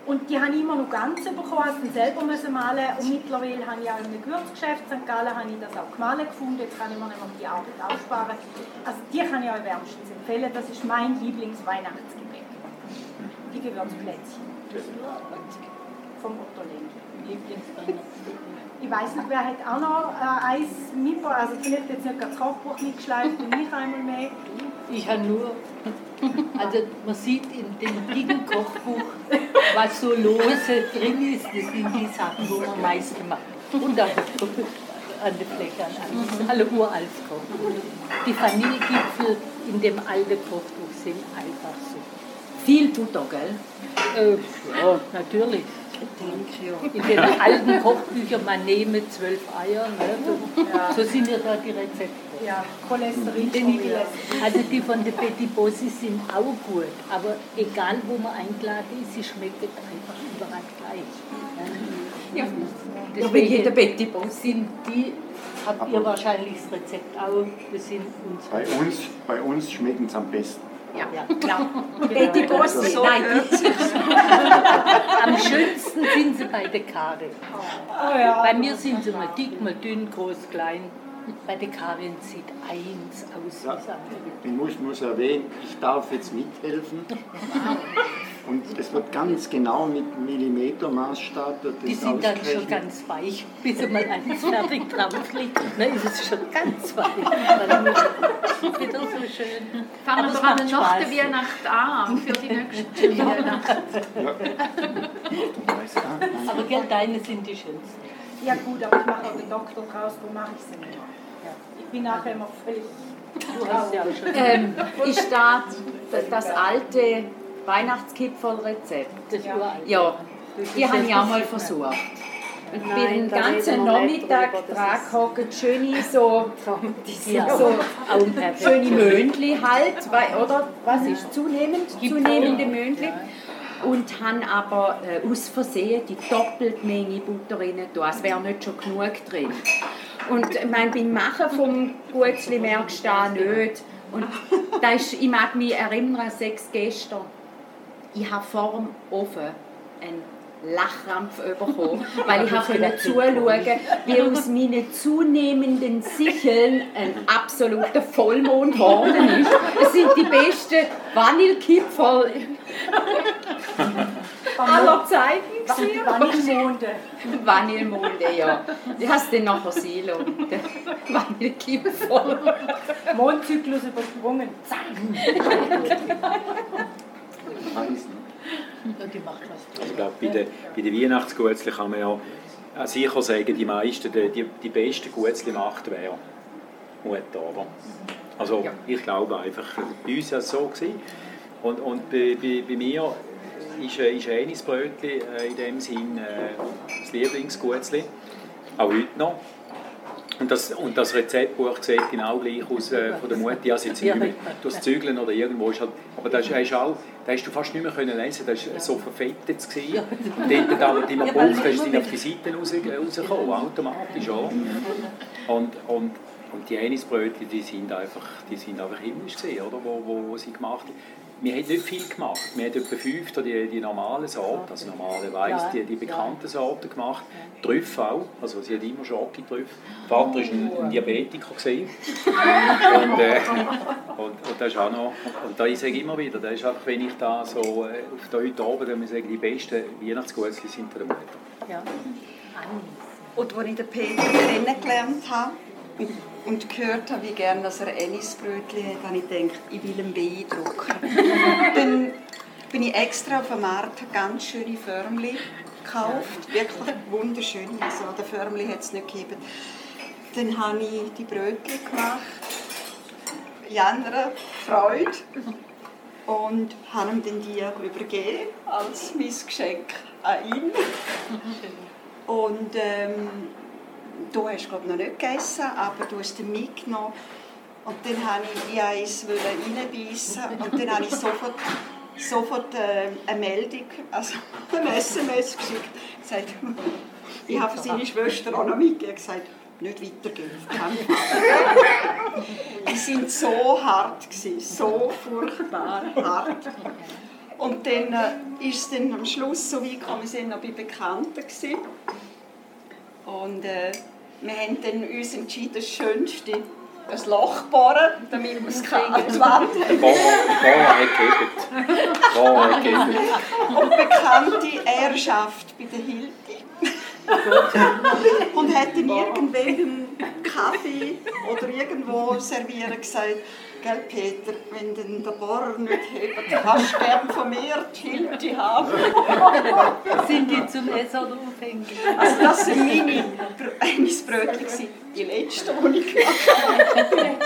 Und die habe ich immer noch ganz bekommen, habe dann selber müssen malen und mittlerweile habe ich auch in einem Gewürzgeschäft St. Gallen habe ich das auch gemahlen gefunden, jetzt kann ich mir nämlich die Arbeit aussparen. Also die kann ich euch wärmstens empfehlen, das ist mein Lieblingsweihnachtsgebäck. Die Gewürzplätzchen. Vom Otto Lengi. Ich weiß nicht, wer hat auch noch äh, eins mitgebracht, also vielleicht jetzt nicht gerade das Kochbuch mitgeschleift, und ich einmal mehr. Ich habe nur, also man sieht in dem dicken Kochbuch, was so lose drin ist, das sind die Sachen, wo man am meisten macht. Und an der, an der Fläche, an alle uraltes Kochbuch. Die Vanillegipfel in dem alten Kochbuch sind einfach so. Viel Butter, gell? Äh, ja, natürlich. In den alten Kochbüchern, man nehme zwölf Eier, ne? so, so sind ja da die Rezepte. Ja, Cholesterin. Also die von der Betty Bossi sind auch gut, aber egal wo man eingeladen ist, sie schmeckt einfach überall gleich. Ja. Deswegen wie jeder Betty Bossi. sind die, habt ihr wahrscheinlich das Rezept auch, das sind unsere. Bei uns, bei uns schmecken es am besten. Ja, klar. Betty Bossi, nein, die, Am schönsten sind sie bei der Karin. Oh ja. Bei mir sind sie mal dick, mal dünn, groß, klein. Bei der Karin sieht eins aus wie Ja. Ich muss, muss erwähnen, ich darf jetzt mithelfen. Und es wird ganz genau mit Millimetermaßstab Die sind dann schon ganz weich, bis mal eins fertig drauf liegt. Dann ist es schon ganz weich. Wieder so schön. Fangen Aber wir an der Spaß. Weihnacht an, für die nächste Weihnacht. Aber gell, deine sind die schönsten. Ja gut, aber ich mache auch den Doktor draus, wo mache ich sie nicht. Mehr? Ich bin nachher immer völlig... Ja ähm, ist da das, alte Weihnachtskipfelrezept? Das uralt. Ja, die habe ich auch mal versucht. Ich bin den ganzen Nachmittag dran gehockt, schöne so, Ja, so schöne Möndli halt, weil, oder? Was ist? Zunehmend, zunehmende Möndli. Und haben aber äh, aus Versehen die doppelte Menge Butter rein getan. Es wäre nicht schon genug drin. Und ich meine, beim Machen vom Gutzli merkst du das nicht. Und da ist, ich mag mich erinnern, sechs gestern. Ich habe vor dem Ofen einen Lachkrampf bekommen, weil ich habe zuschauen, wie aus meinen zunehmenden Sicheln ein absoluter Vollmond geworden ist. Es sind die besten Vanillekipferl aller Zeiten gewesen. Vanillemonde. Vanillemonde, ja. Ich habe es dann nachher Silo. Der Vanillekipferl. Mondzyklus übersprungen. Zack. Ja, die macht was. Ich glaube, bei den, bei den Weihnachtsgutzli kann man ja sicher sagen, die meisten, die, die, besten Gutzli macht wer? Mutter. Oder? Also ich glaube einfach, bei uns war es so. Gewesen. Und, und bei, bei, bei mir ist, ist Enisbrötchen äh, in dem Sinn äh, das Lieblingsgutzli, auch heute noch. Und das, und das Rezeptbuch sieht genau gleich aus äh, von der Mutti. Also jetzt nicht das Zügeln oder irgendwo ist halt, aber das ist auch, da hast du fast nicht mehr können lesen, das war so verfettet. Gewesen. Und dort, da, wo du immer gebraucht hast, sind auf die Seite raus, rausgekommen, automatisch. Oder? Und, und, und die Enisbrötchen, die sind einfach, die sind einfach himmlisch gewesen, oder? Wo, wo, wo sie gemacht haben wir haben nicht viel gemacht. Wir haben etwa fünf die, die normalen Sorten, also normalerweise die, die bekannten Sorten gemacht. Trüffel auch, also sie hat immer Schokotrüffel. Vater war ein, ein Diabetiker. und, äh, und, und das ist auch noch, und da ich sage immer wieder, das ist einfach, wenn ich da so äh, auf da heute oben, dann sagen, die besten Weihnachtsgutzli sind von der Mutter. Ja. Und als ich den Peter kennengelernt habe, und gehört habe, wie gerne dass er Ennisbrötchen hat, habe ich gedacht, ich will ihn beeindrucken. Dann bin ich extra auf dem Markt ganz schöne Förmchen gekauft, wirklich wunderschön. Also den Förmchen hat es nicht gegeben. Dann habe ich die Brötchen gemacht, Jandra Freude und habe ihm dann die übergeben als mein Geschenk an ihn. Und ähm, du hast glaube noch nicht gegessen, aber du hast ihn mitgenommen. Und dann habe ich in eins reinbeissen und dann habe ich sofort, sofort äh, eine Meldung, also eine SMS geschickt. Gesagt, ich habe seine Schwester auch noch mitgegeben, gesagt, nicht weitergehen, Die sind so hart, gewesen, so furchtbar hart. Und dann äh, ist es dann am Schluss so weit gekommen, wir waren noch bei Bekannten. Gewesen. Und äh, wir haben dann uns entschieden, das Schönste ein Loch bohren, damit wir es an die Wand. Und bekannte Erschaft bei der Hilti. und hat dann irgendwelchen Kaffee oder irgendwo servieren gesagt, Gell, Peter, wenn denn der Bohrer nicht hebt, kannst du gern von mir die Hilti haben. sind die zum Essen oder Aufhängen? Also das waren meine Brötchen, die letzte, die ich gemacht habe.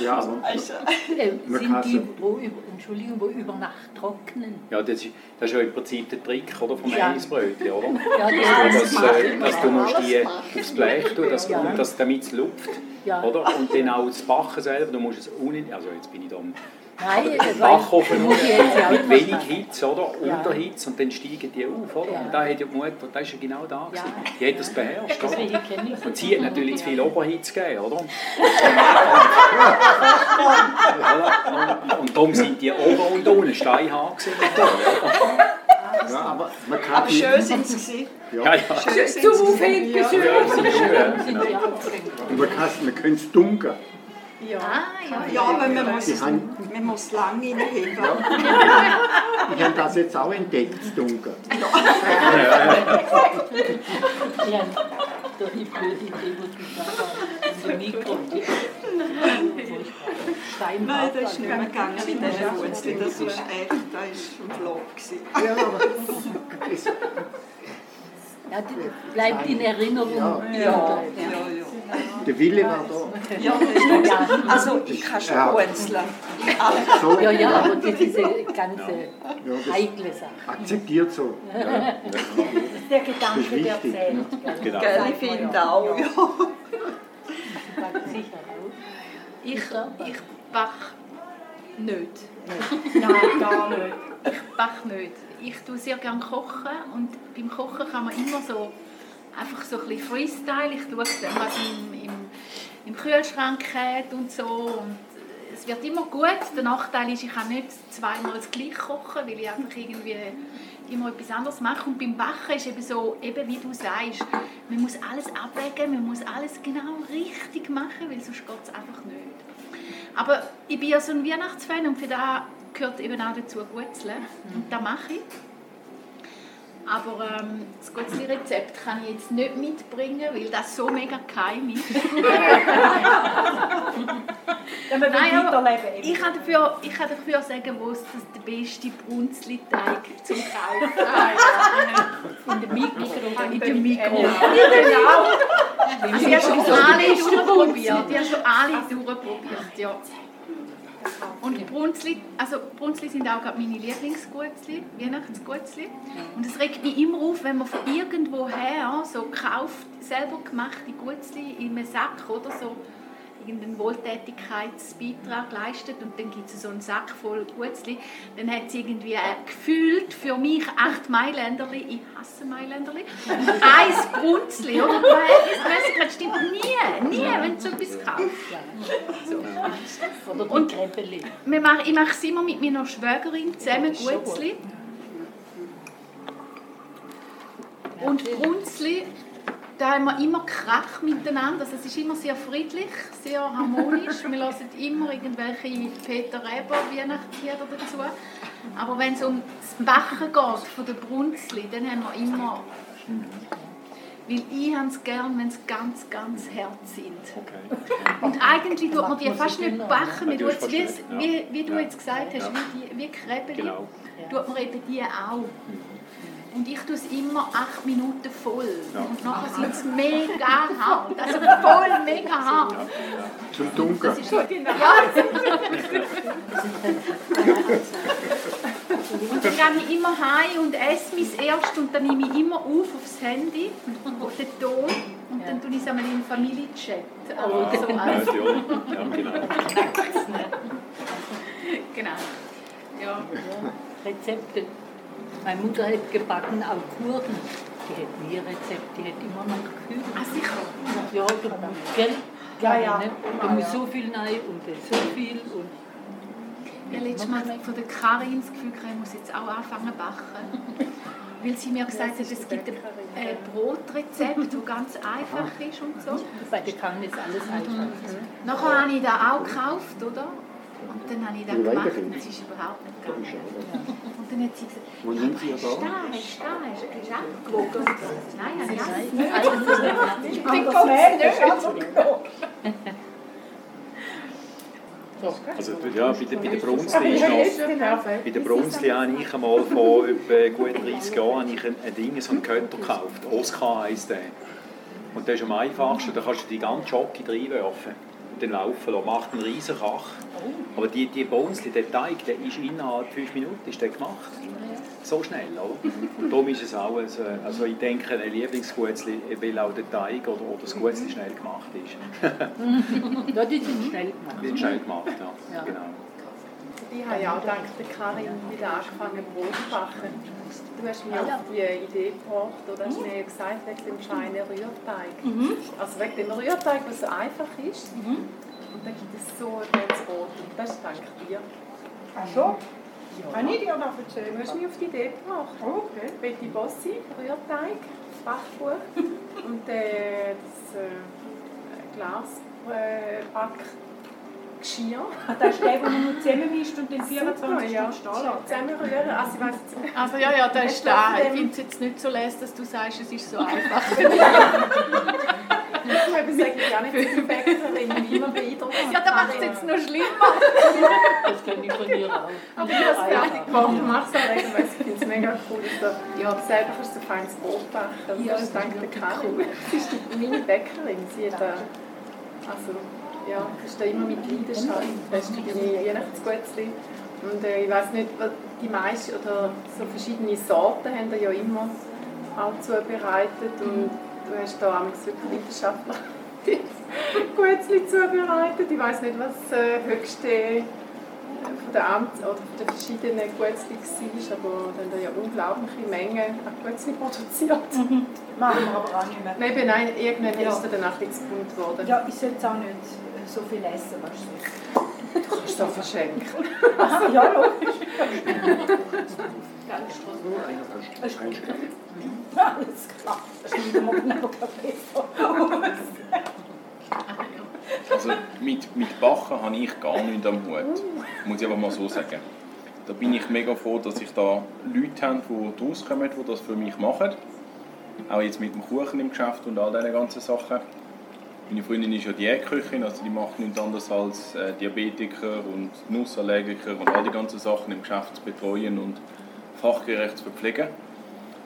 ja, aber also, äh, sind die, wo, Entschuldigung, wo über Nacht trocknen? Ja, das ist, das ist ja im Prinzip der Trick oder, vom ja. Eisbrötchen, oder? Ja, das, das, äh, dass du musst die aufs Blech tun, dass, ja. dass, damit es lupft. Ja. Oder? Und dann auch das Backen selber, du musst es unten, also jetzt bin ich da Nein, Backofen mit wenig Hitze, oder? Ja. Unterhitze und dann steigen die auf, oder? Ja. Und da hat ja die Mutter, das ist ja genau da gewesen. Ja. Die hat das beherrscht, oder? Und sie hat natürlich zu viel Oberhitze gegeben, oder? und, und darum sind die oben und unten steinhart gewesen. Ja, aber, man kann aber schön sind sie gewesen. Ja, ja. Schön sind Zum Aufhängen, ja, schön. Ja, sind schön. Und man kann es dunkel. Ja, ah, ja, ja, aber man muss, es, haben, man muss lange hinheben. Ja. Ich habe das jetzt auch entdeckt, das Dunkel. Ja. Doch die blöde Idee, wo du in Mikro. Nein, das ist nicht mehr gegangen mit diesen Wurzeln. Das ist echt, das war ein Flop. Ja, aber ja, bleibt in Erinnerung. Ja, ja, ja. ja. Der Wille war da. Ja, das Also ich kann schon ja. So, ja, ja, aber diese ganze ja, heikle Sache. Akzeptiert so. Ja. Das ist der Gedanke, der zählt. Genau. Gell, ich finde auch, ja. Ich, ich bach nicht. Nein, gar nicht. Ich bach nicht ich tue sehr gerne kochen und beim Kochen kann man immer so einfach so ein bisschen Freestyle. Ich schaue dann, was im, im, im Kühlschrank hat und so und es wird immer gut. Der Nachteil ist, ich kann nicht zweimal das gleiche kochen, weil ich einfach irgendwie immer etwas anderes mache. Und beim Backen ist eben so, eben wie du sagst, man muss alles abwägen, man muss alles genau richtig machen, weil sonst geht es einfach nicht. Aber ich bin ja so ein Weihnachtsfan und für das gehört eben auch dazu Gutzeln. Und das mache ich. Aber ähm, das Gutzli-Rezept kann ich jetzt nicht mitbringen, weil das so mega geheim ist. Nein, aber ich kann, dafür, ich kann dafür sagen, wo es der beste Brunzli-Teig zum Kaufen In der Mikro. In der Mikro. Genau. Also die hast schon alle durchprobiert. Die hast schon alle durchprobiert, ja. Und Brunzli, also Brunzli sind auch meine Lieblingsgutzli, Weihnachtsgutzli. Und es regt mich immer auf, wenn man von irgendwoher so kauft, selber gemachte Gutzli in einem Sack oder so irgendeinen Wohltätigkeitsbeitrag leistet und dann gibt es so einen Sack voll Gutzli, dann hat sie irgendwie äh, gefühlt für mich acht Mailänderli, ich hasse Mailänderli, und eins Brunzli, oder? Das stimmt nie, nie, wenn du so etwas kaufst. So. Oder Und wir machen, ich mache es immer mit meiner Schwägerin zusammen Gutzli. Und Brunzli, da haben wir immer Krach miteinander. Also es ist immer sehr friedlich, sehr harmonisch. Wir hören immer irgendwelche Peter Reber Weihnachtslieder dazu. Aber wenn es um das Backen geht von der Brunzli, dann haben wir immer... Weil ich habe es gern, wenn sie ganz, ganz hart sind. Und eigentlich tut man die fast nicht backen, man tut es, wie, es- wie, wie du jetzt gesagt hast, wie, die, wie Krebeli, Genau. tut man eben die auch. Und ich tue es immer acht Minuten voll. Und nachher sind sie mega hart. Also voll mega hart. Zum Dunkeln. Das ist so, ja. Und dann gehe ich immer heim und esse mein erst und dann nehme ich immer auf aufs Handy, auf den Ton und dann tue ich es einmal in den Familienchat. Also so Ja, genau. genau. Ja. Rezepte. Meine Mutter hat gebacken auch Kuchen. Die hat nie Rezept, die hat immer noch gekühlt. Ah, sicher? Ja, du musst, gell? Ja, ja. Ne? Da muss so viel rein und so viel. Und Ich habe letztes Mal von der Karin das Gefühl, gehabt, ich muss jetzt auch anfangen zu backen. Weil sie mir gesagt hat, es gibt ein äh, Brotrezept, das ganz einfach ist und so. bei der Karin ist alles einfach. Nachher habe ich das auch gekauft, oder? Und dann habe ich das gemacht und es ist überhaupt nicht gegangen. Und dann hat sie gesagt, ja da? hast du das, hast du das, hast du abgewogen? Nein, habe ich alles nicht. Ich es ist nicht. Also, ja, bei der, bei der Brunzli noch... Bei der Brunzli habe ich einmal vor etwa gut 30 Jahren ich ein, ein Ding, so einen Kötter gekauft. Oscar heisst der. Und der ist am einfachsten, da kannst du die ganze Schocke reinwerfen und dann laufen lassen. Macht einen riesen Krach. Aber die, die Brunzli, der Teig, der ist innerhalb 5 Minuten ist der gemacht. So schnell, oder? Und darum ist es auch, also, also ich denke, ein Lieblingsgutzli, weil auch der Teig oder, oder das Gutzli schnell gemacht ist. Ja, die sind schnell gemacht. Die sind schnell gemacht, ja. Ja. Genau. Ich habe ja auch dank der Karin wieder angefangen Brot zu backen. Du hast mir auf die Idee gebracht oder hast mir gesagt, wegen dem feinen Rührteig. Also wegen dem Rührteig, der so einfach ist. Und dann gibt es so ein gutes Brot. Und das ist dank dir. Ach so? Kann ich dir noch erzählen? Du hast mich auf die Idee gebracht. Oh, okay. Betty Bossi, Rührteig, Backbuch und äh, das äh, Glasback. Geschirr. Ah, Das ist der, den man nur zusammenmischt und den 24 ja, Stunden stehen lässt. Zusammenrühren, also ich weiss jetzt nicht. Also ja, ja, der ist da. Ich finde es jetzt nicht so leise, dass du sagst, es ist so einfach. Ich sage ich auch nicht zu der Bäckerin, wie man beeindruckt ja, da macht es jetzt noch schlimmer. Das kann ich von dir auch. Aber ich habe es fertig gemacht, ich mache es auch regelmäßig. Ich finde es mega cool, dass du ja, selber kannst du feines Brot backen Ja, Das ist dank der Karin. Sie ist die- meine Bäckerin. Sie hat da, also, ja, ist da immer mit Leidenschaft. Das ist deine Weihnachtsgutzli. Und äh, ich weiß nicht, was die meisten oder so verschiedene Sorten haben da ja immer auch zubereitet. Und du hast da auch wirklich wissenschaftlich Gutzli zubereitet. Ich weiß nicht, was äh, höchste äh, von der Amt oder von den verschiedenen Gutzli war, aber dann haben da ja unglaubliche Mengen an Gutzli produziert. Machen wir aber auch nicht mehr. Nein, nein, irgendwann Ja. ist er dann auch ein bisschen zu bunt geworden. Ja, ich sollte auch nicht so viel essen, weißt du. Du kannst auch verschenken. Ja, logisch. Alles klar. Also mit, mit Bachen habe ich gar nichts am Hut. Muss ich aber mal so sagen. Da bin ich mega froh, dass ich da Leute habe, die rauskommen, die das für mich machen. Auch jetzt mit dem Kuchen im Geschäft und all diesen ganzen Sachen. Meine Freundin ist ja Diätköchin, also die macht nichts anderes als äh, Diabetiker und Nussallergiker und all die ganzen Sachen im Geschäft zu betreuen und fachgerecht zu verpflegen.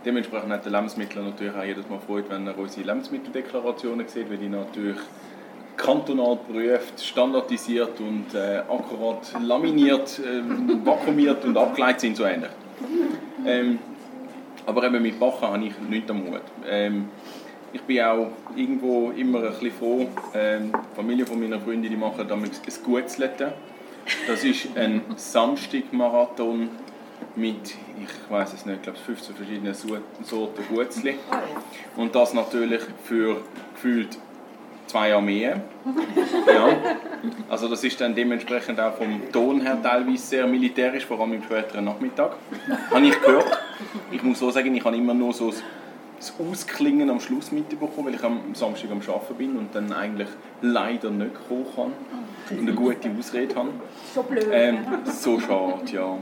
dementsprechend hat der Lebensmittler natürlich auch jedes Mal Freude, wenn er unsere Lebensmitteldeklarationen sieht, weil die natürlich kantonal geprüft, standardisiert und äh, akkurat laminiert, äh, vakuumiert und abgeleitet sind, so ähnlich. Ähm, aber eben mit Bachen habe ich nichts am Hut. Ähm, ich bin auch irgendwo immer ein bisschen froh. Ähm, die Familie von meiner Freundin die machen damit ein Gutzleten. Das ist ein Samstagmarathon mit, ich weiß es nicht, ich glaube 15 verschiedenen Sorten Gutzli. Und das natürlich für gefühlt zwei mehr. Ja. Also das ist dann dementsprechend auch vom Ton her teilweise sehr militärisch, vor allem im späteren Nachmittag. Habe ich gehört. Ich muss so sagen, ich habe immer nur so das Ausklingen am Schluss mitbekommen, weil ich am Samstag am Arbeiten bin und dann eigentlich leider nicht kommen kann und eine gute Ausrede habe. So blöd. Ähm, so schade, ja.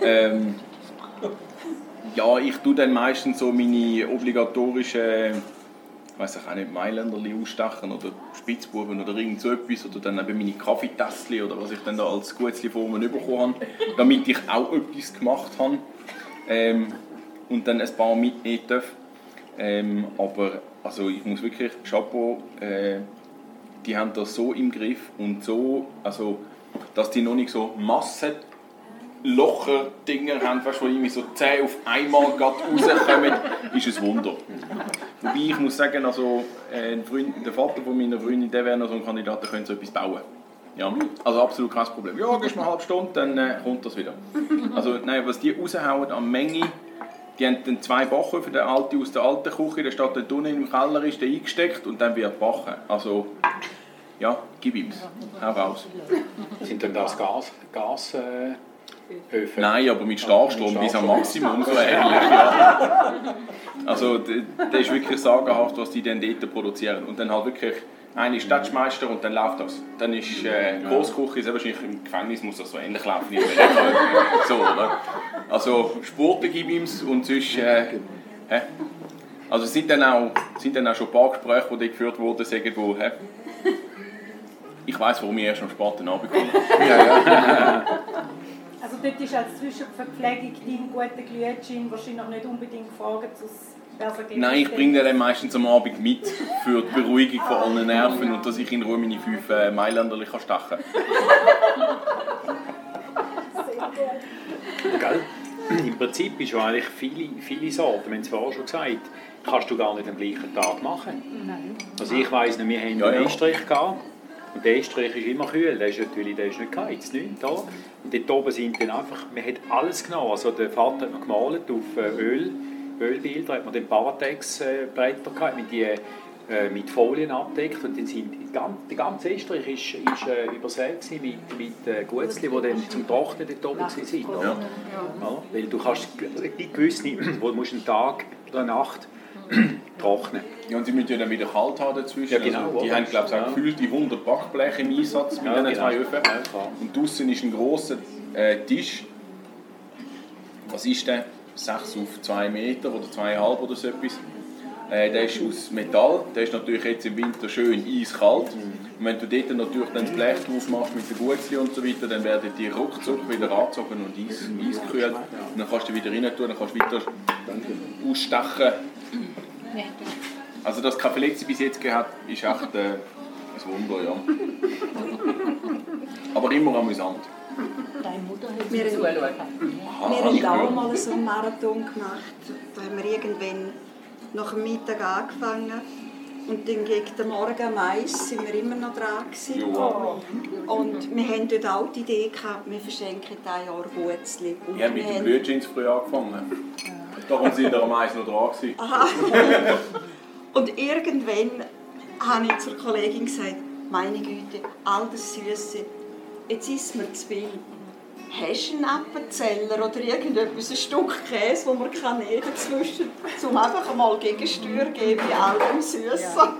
Ähm, ja, ich tue dann meistens so meine obligatorischen weiß ich auch nicht, Mailänderli ausstechen oder Spitzbuben oder irgend so etwas oder dann eben meine Kaffeetässchen oder was ich dann da als Gutzli Formen bekommen habe, damit ich auch etwas gemacht habe ähm, und dann ein paar mitnehmen darf. Ähm, aber also ich muss wirklich, Chapeau, äh, die haben das so im Griff und so, also dass die noch nicht so Massen Locher-Dinger haben, weißt, wo irgendwie so 10 auf einmal rauskommen, ist ein Wunder. Wobei ich muss sagen, also, äh, Freund, der Vater von meiner Freundin, der wäre noch so ein Kandidat, der könnte so etwas bauen. Ja, also absolut kein Problem. Ja, gehst mal eine halbe Stunde, dann äh, kommt das wieder. Also nein, was die raushauen an Menge, die haben dann zwei Backöfen, der alte aus der alten Küche, der steht dort unten im Keller, ist der eingesteckt und dann wird backen. Also, ja, gib ihm's. Hau raus. Sind denn das Gas, Gas äh Öfen. Nein, aber mit Starkstrom bis am Maximum, so ähnlich. Ja. Also, das ist wirklich sagenhaft, was die dann dort produzieren. Und dann halt wirklich eine Stadtmeister und dann läuft das. Dann ist äh, Großküche, sehr wahrscheinlich im Gefängnis muss das so ähnlich laufen so, oder? Also Sporten gibt es und sonst... Äh? Also es sind dann, auch, sind dann auch schon ein paar Gespräche, die geführt wurden, sagen, wo, hä? ich weiß, warum ich erst am späten Abend komme. ja, ja. Also dort ist als Zwischenverpflegung dein guter Glühwein wahrscheinlich nicht unbedingt gefragt, Nein, ich bringe den meistens am Abend mit für die Beruhigung von allen Nerven und dass ich in Ruhe meine fünf äh, Mailänderli stechen kann. Gell? Im Prinzip ist ja eigentlich viele, viele Sorten, wir haben es vorher schon gesagt, kannst du gar nicht am gleichen Tag machen. Nein. Also ich weiss nicht, wir haben ja, einen Estrich gehabt und der Estrich ist immer kühl, der ist natürlich der ist nicht geheizt, nicht da. Und dort oben sind dann einfach, man hat alles genommen, also der Vater hat noch gemalt auf äh, Öl, Ölbilder, hat man den Paratex-Bretter gehabt, mit die äh, mit Folien abdeckt und dann sind die ganze, der ganze Estrich ist, ist äh, übersät mit, mit äh, Gutzli, die dann zum Trocknen dort oben waren. Ja. Ja. Ja. Weil du kannst die gewisse, wo du musst einen Tag oder eine Nacht trocknen. Ja, und sie müssen ja dann wieder kalt haben dazwischen. Ja, genau, also, die haben, glaube ich, auch gefühlt die 100 Backbleche im Einsatz mit ja, diesen genau. zwei Öfen. und draußen ist ein grosser äh, Tisch. Was ist der? 6 auf 2 Meter oder 2,5 oder so etwas. Äh, der ist aus Metall, der ist natürlich jetzt im Winter schön eiskalt. Mhm. Und wenn du dort natürlich dann das Blech drauf machst mit den Gutzli und so weiter, dann werden die ruckzuck wieder angezogen und eis, eisgekühlt. Und dann kannst du wieder rein tun, dann kannst du weiter ausstechen. Also dass Kaffee Lexi bis jetzt gehabt ist echt äh, ein Wunder, ja. Aber immer amüsant. Deine Mutter hat wir zuschauen. Wir haben auch mal so einen Marathon gemacht. Da haben wir irgendwann nach dem Mittag angefangen. Und dann gegen den Morgen um eins sind wir immer noch dran. Gewesen. Und wir haben dort auch die Idee gehabt, wir verschenken dieses Jahr Gutzli. Wir haben mit den Blühjeans früh angefangen. Darum sind wir am eins noch dran. Gewesen. Aha. Und irgendwann habe ich zur Kollegin gesagt, meine Güte, all das Süße, jetzt ist mir zu viel. Hast du einen Appenzeller oder irgendetwas, ein Stück Käse, das man kann dazwischen um einfach einmal Gegensteuer geben bei all dem Süßen. Ja.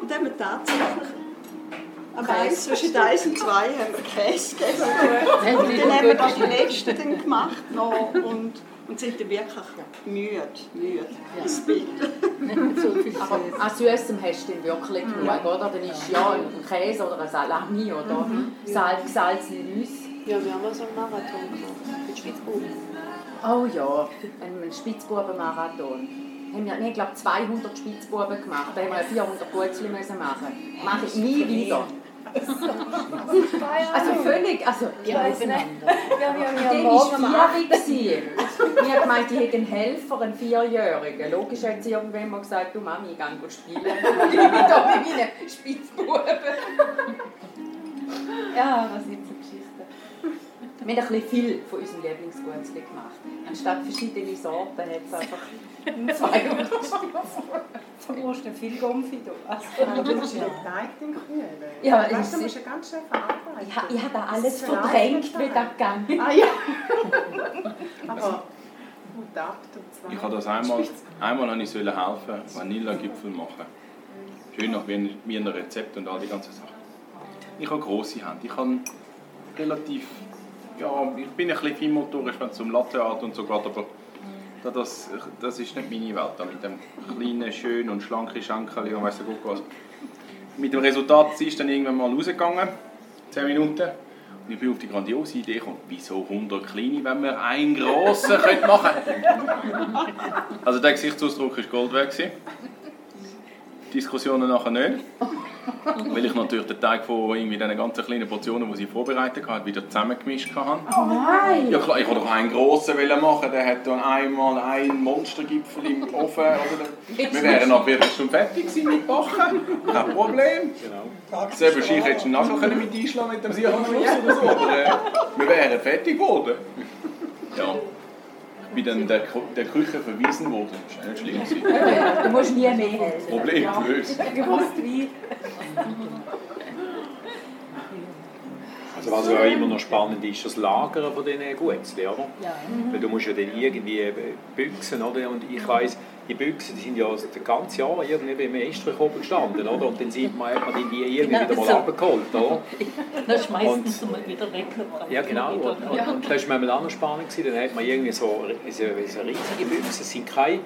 Und dann haben wir tatsächlich am Eis, zwischen 1 und 2 haben wir Käse gegeben. Und dann haben wir das die letzte dann gemacht noch und, und sind dann wirklich müde, müde. Ja. Aber an Süßem hast du dann wirklich genug, oder? Dann ist ja ein Käse oder ein Salami oder mhm. Salz, Salz, Reis. Ja, wir haben so einen Marathon gemacht mit Spitzbuben. Oh ja, ein Spitzbubenmarathon. Wir haben, glaube ich, 200 Spitzbuben gemacht. Da haben wir 400 Gutzli machen. Mache ich nie wieder. Also völlig, also ich weiß nicht. Ja, ja, ja, war vierig. Ich habe gemeint, ich hätte einen Helfer, einen Vierjährigen. Logisch hat sie irgendwann mal gesagt, du Mami, ich gehe spielen. ich bin da mit meinen Spitzbuben. ja, was sind so Geschichten. Wir haben ein bisschen viel von unserem Lieblingsgutzli gemacht. Anstatt verschiedene Sorten hat es einfach 200 Stück. Da brauchst du viel Gumpfi. Also, du musst den Teig in Kühlen. Ja, weißt, du musst ja ganz schnell verarbeiten. Ich, ich habe da alles verdrängt, wie das gegangen Ah ja. Aber gut ab, Ich habe das einmal, einmal habe ich helfen, Vanillagipfel machen. Schön nach Wiener Rezept und all die ganzen Sachen. Ich habe grosse Hände. Ich habe relativ ja, ich bin ein bisschen feinmotorisch, wenn es um Latteart und so geht, aber das, das ist nicht meine Welt. Mit dem kleinen, schönen und schlanken Schenkel und weiss gut was. Mit dem Resultat ist dann irgendwann mal rausgegangen, 10 Minuten. Und ich bin auf die grandiose Idee gekommen, wieso 100 kleine, wenn wir einen grossen machen können. Also der Gesichtsausdruck war Gold wert. Diskussionen nachher nicht. Weil ich natürlich den Teig von irgendwie diesen ganzen kleinen Portionen, die sie vorbereitet hat, wieder zusammengemischt habe. Oh nein! Ja klar, ich wollte doch einen grossen machen, der hat dann einmal einen Monstergipfel im Ofen. Oder wir wären nach einer Stunde fertig gewesen mit Backen. Kein Problem. Genau. Selber Scheich hättest du nachher können mit einschlagen mit dem Sicher am Schluss oder so. Oder, äh, wir wären fertig geworden. Ja bin dann der, der Küche verwiesen worden. Das war nicht schlimm. du musst nie mehr helfen. Problem gelöst. Gewusst wie. Also was ja immer noch spannend ist, das Lagern von diesen Gutzli, oder? Ja. Weil du musst ja dann irgendwie büchsen, oder? Und ich weiss, die Büchsen die sind ja das ganze Jahr irgendwie beim Estrich oben gestanden, oder? Und dann sieht man, hat man die irgendwie wieder mal abgeholt, oder? Dann schmeißen sie mal wieder weg. Ja, genau. Und, und, und das war manchmal auch noch spannend, dann hat man irgendwie so, so, so riesige Büchsen, es sind keine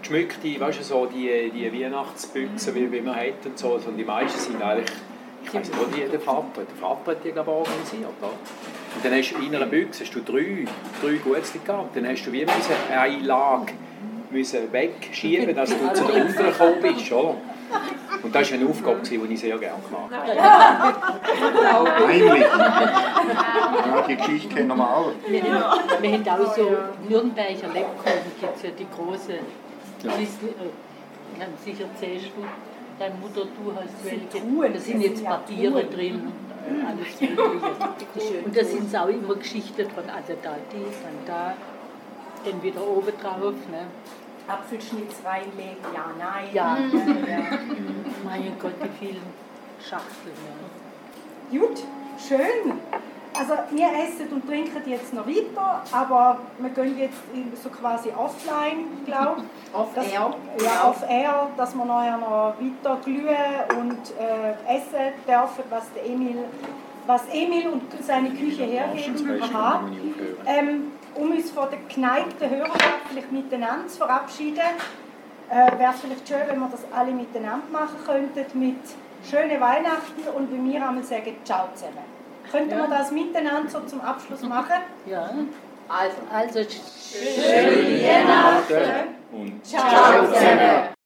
geschmückte, weißt du, so die, die Weihnachtsbüchsen, wie, wie man hat und so, sondern die meisten sind eigentlich ich weiß nicht, wo die der Vater, der Vater hat die glaube ich organisiert. Oder? Und dann hast du in einer Büchse hast du drei, drei Gutzli gehabt. Dann hast du wie eine Lage müssen wegschieben, dass du zu den unteren gekommen bist. Oder? Und das war eine Aufgabe, die ich sehr gerne gemacht habe. Heimlich. Ja, die Geschichte kennen wir auch. Wir, wir haben auch so Nürnberger Lebkuchen, gibt es ja die große. Ja. Äh, sicher zählst du deine Mutter, du hast welche. Da sind jetzt Papiere drin. Alles Mögliche. Und da sind auch immer Geschichten drin. Also da die, dann da, dann wieder oben drauf. Ne? Apfelschnitz reinlegen, ja, nein. Ja, mhm. ja, ja. mein Gott, wie viele Schachteln. Ja. Gut, schön. Also wir essen und trinken jetzt noch weiter, aber wir gehen jetzt so quasi offline, glaube ich. Off dass, air. Ja, off air, dass wir nachher noch weiter glühen und äh, essen dürfen, was der Emil, was Emil und seine Küche hergeben haben. Ähm, um uns von der geneigten Hörerschaft vielleicht miteinander zu verabschieden, äh, wäre es vielleicht schön, wenn wir das alle miteinander machen könnten, mit schönen Weihnachten und wie wir einmal sagen, ciao zusammen. Könnten ja. wir das miteinander so zum Abschluss machen? Ja. Also, also schöne Weihnachten und ciao zusammen.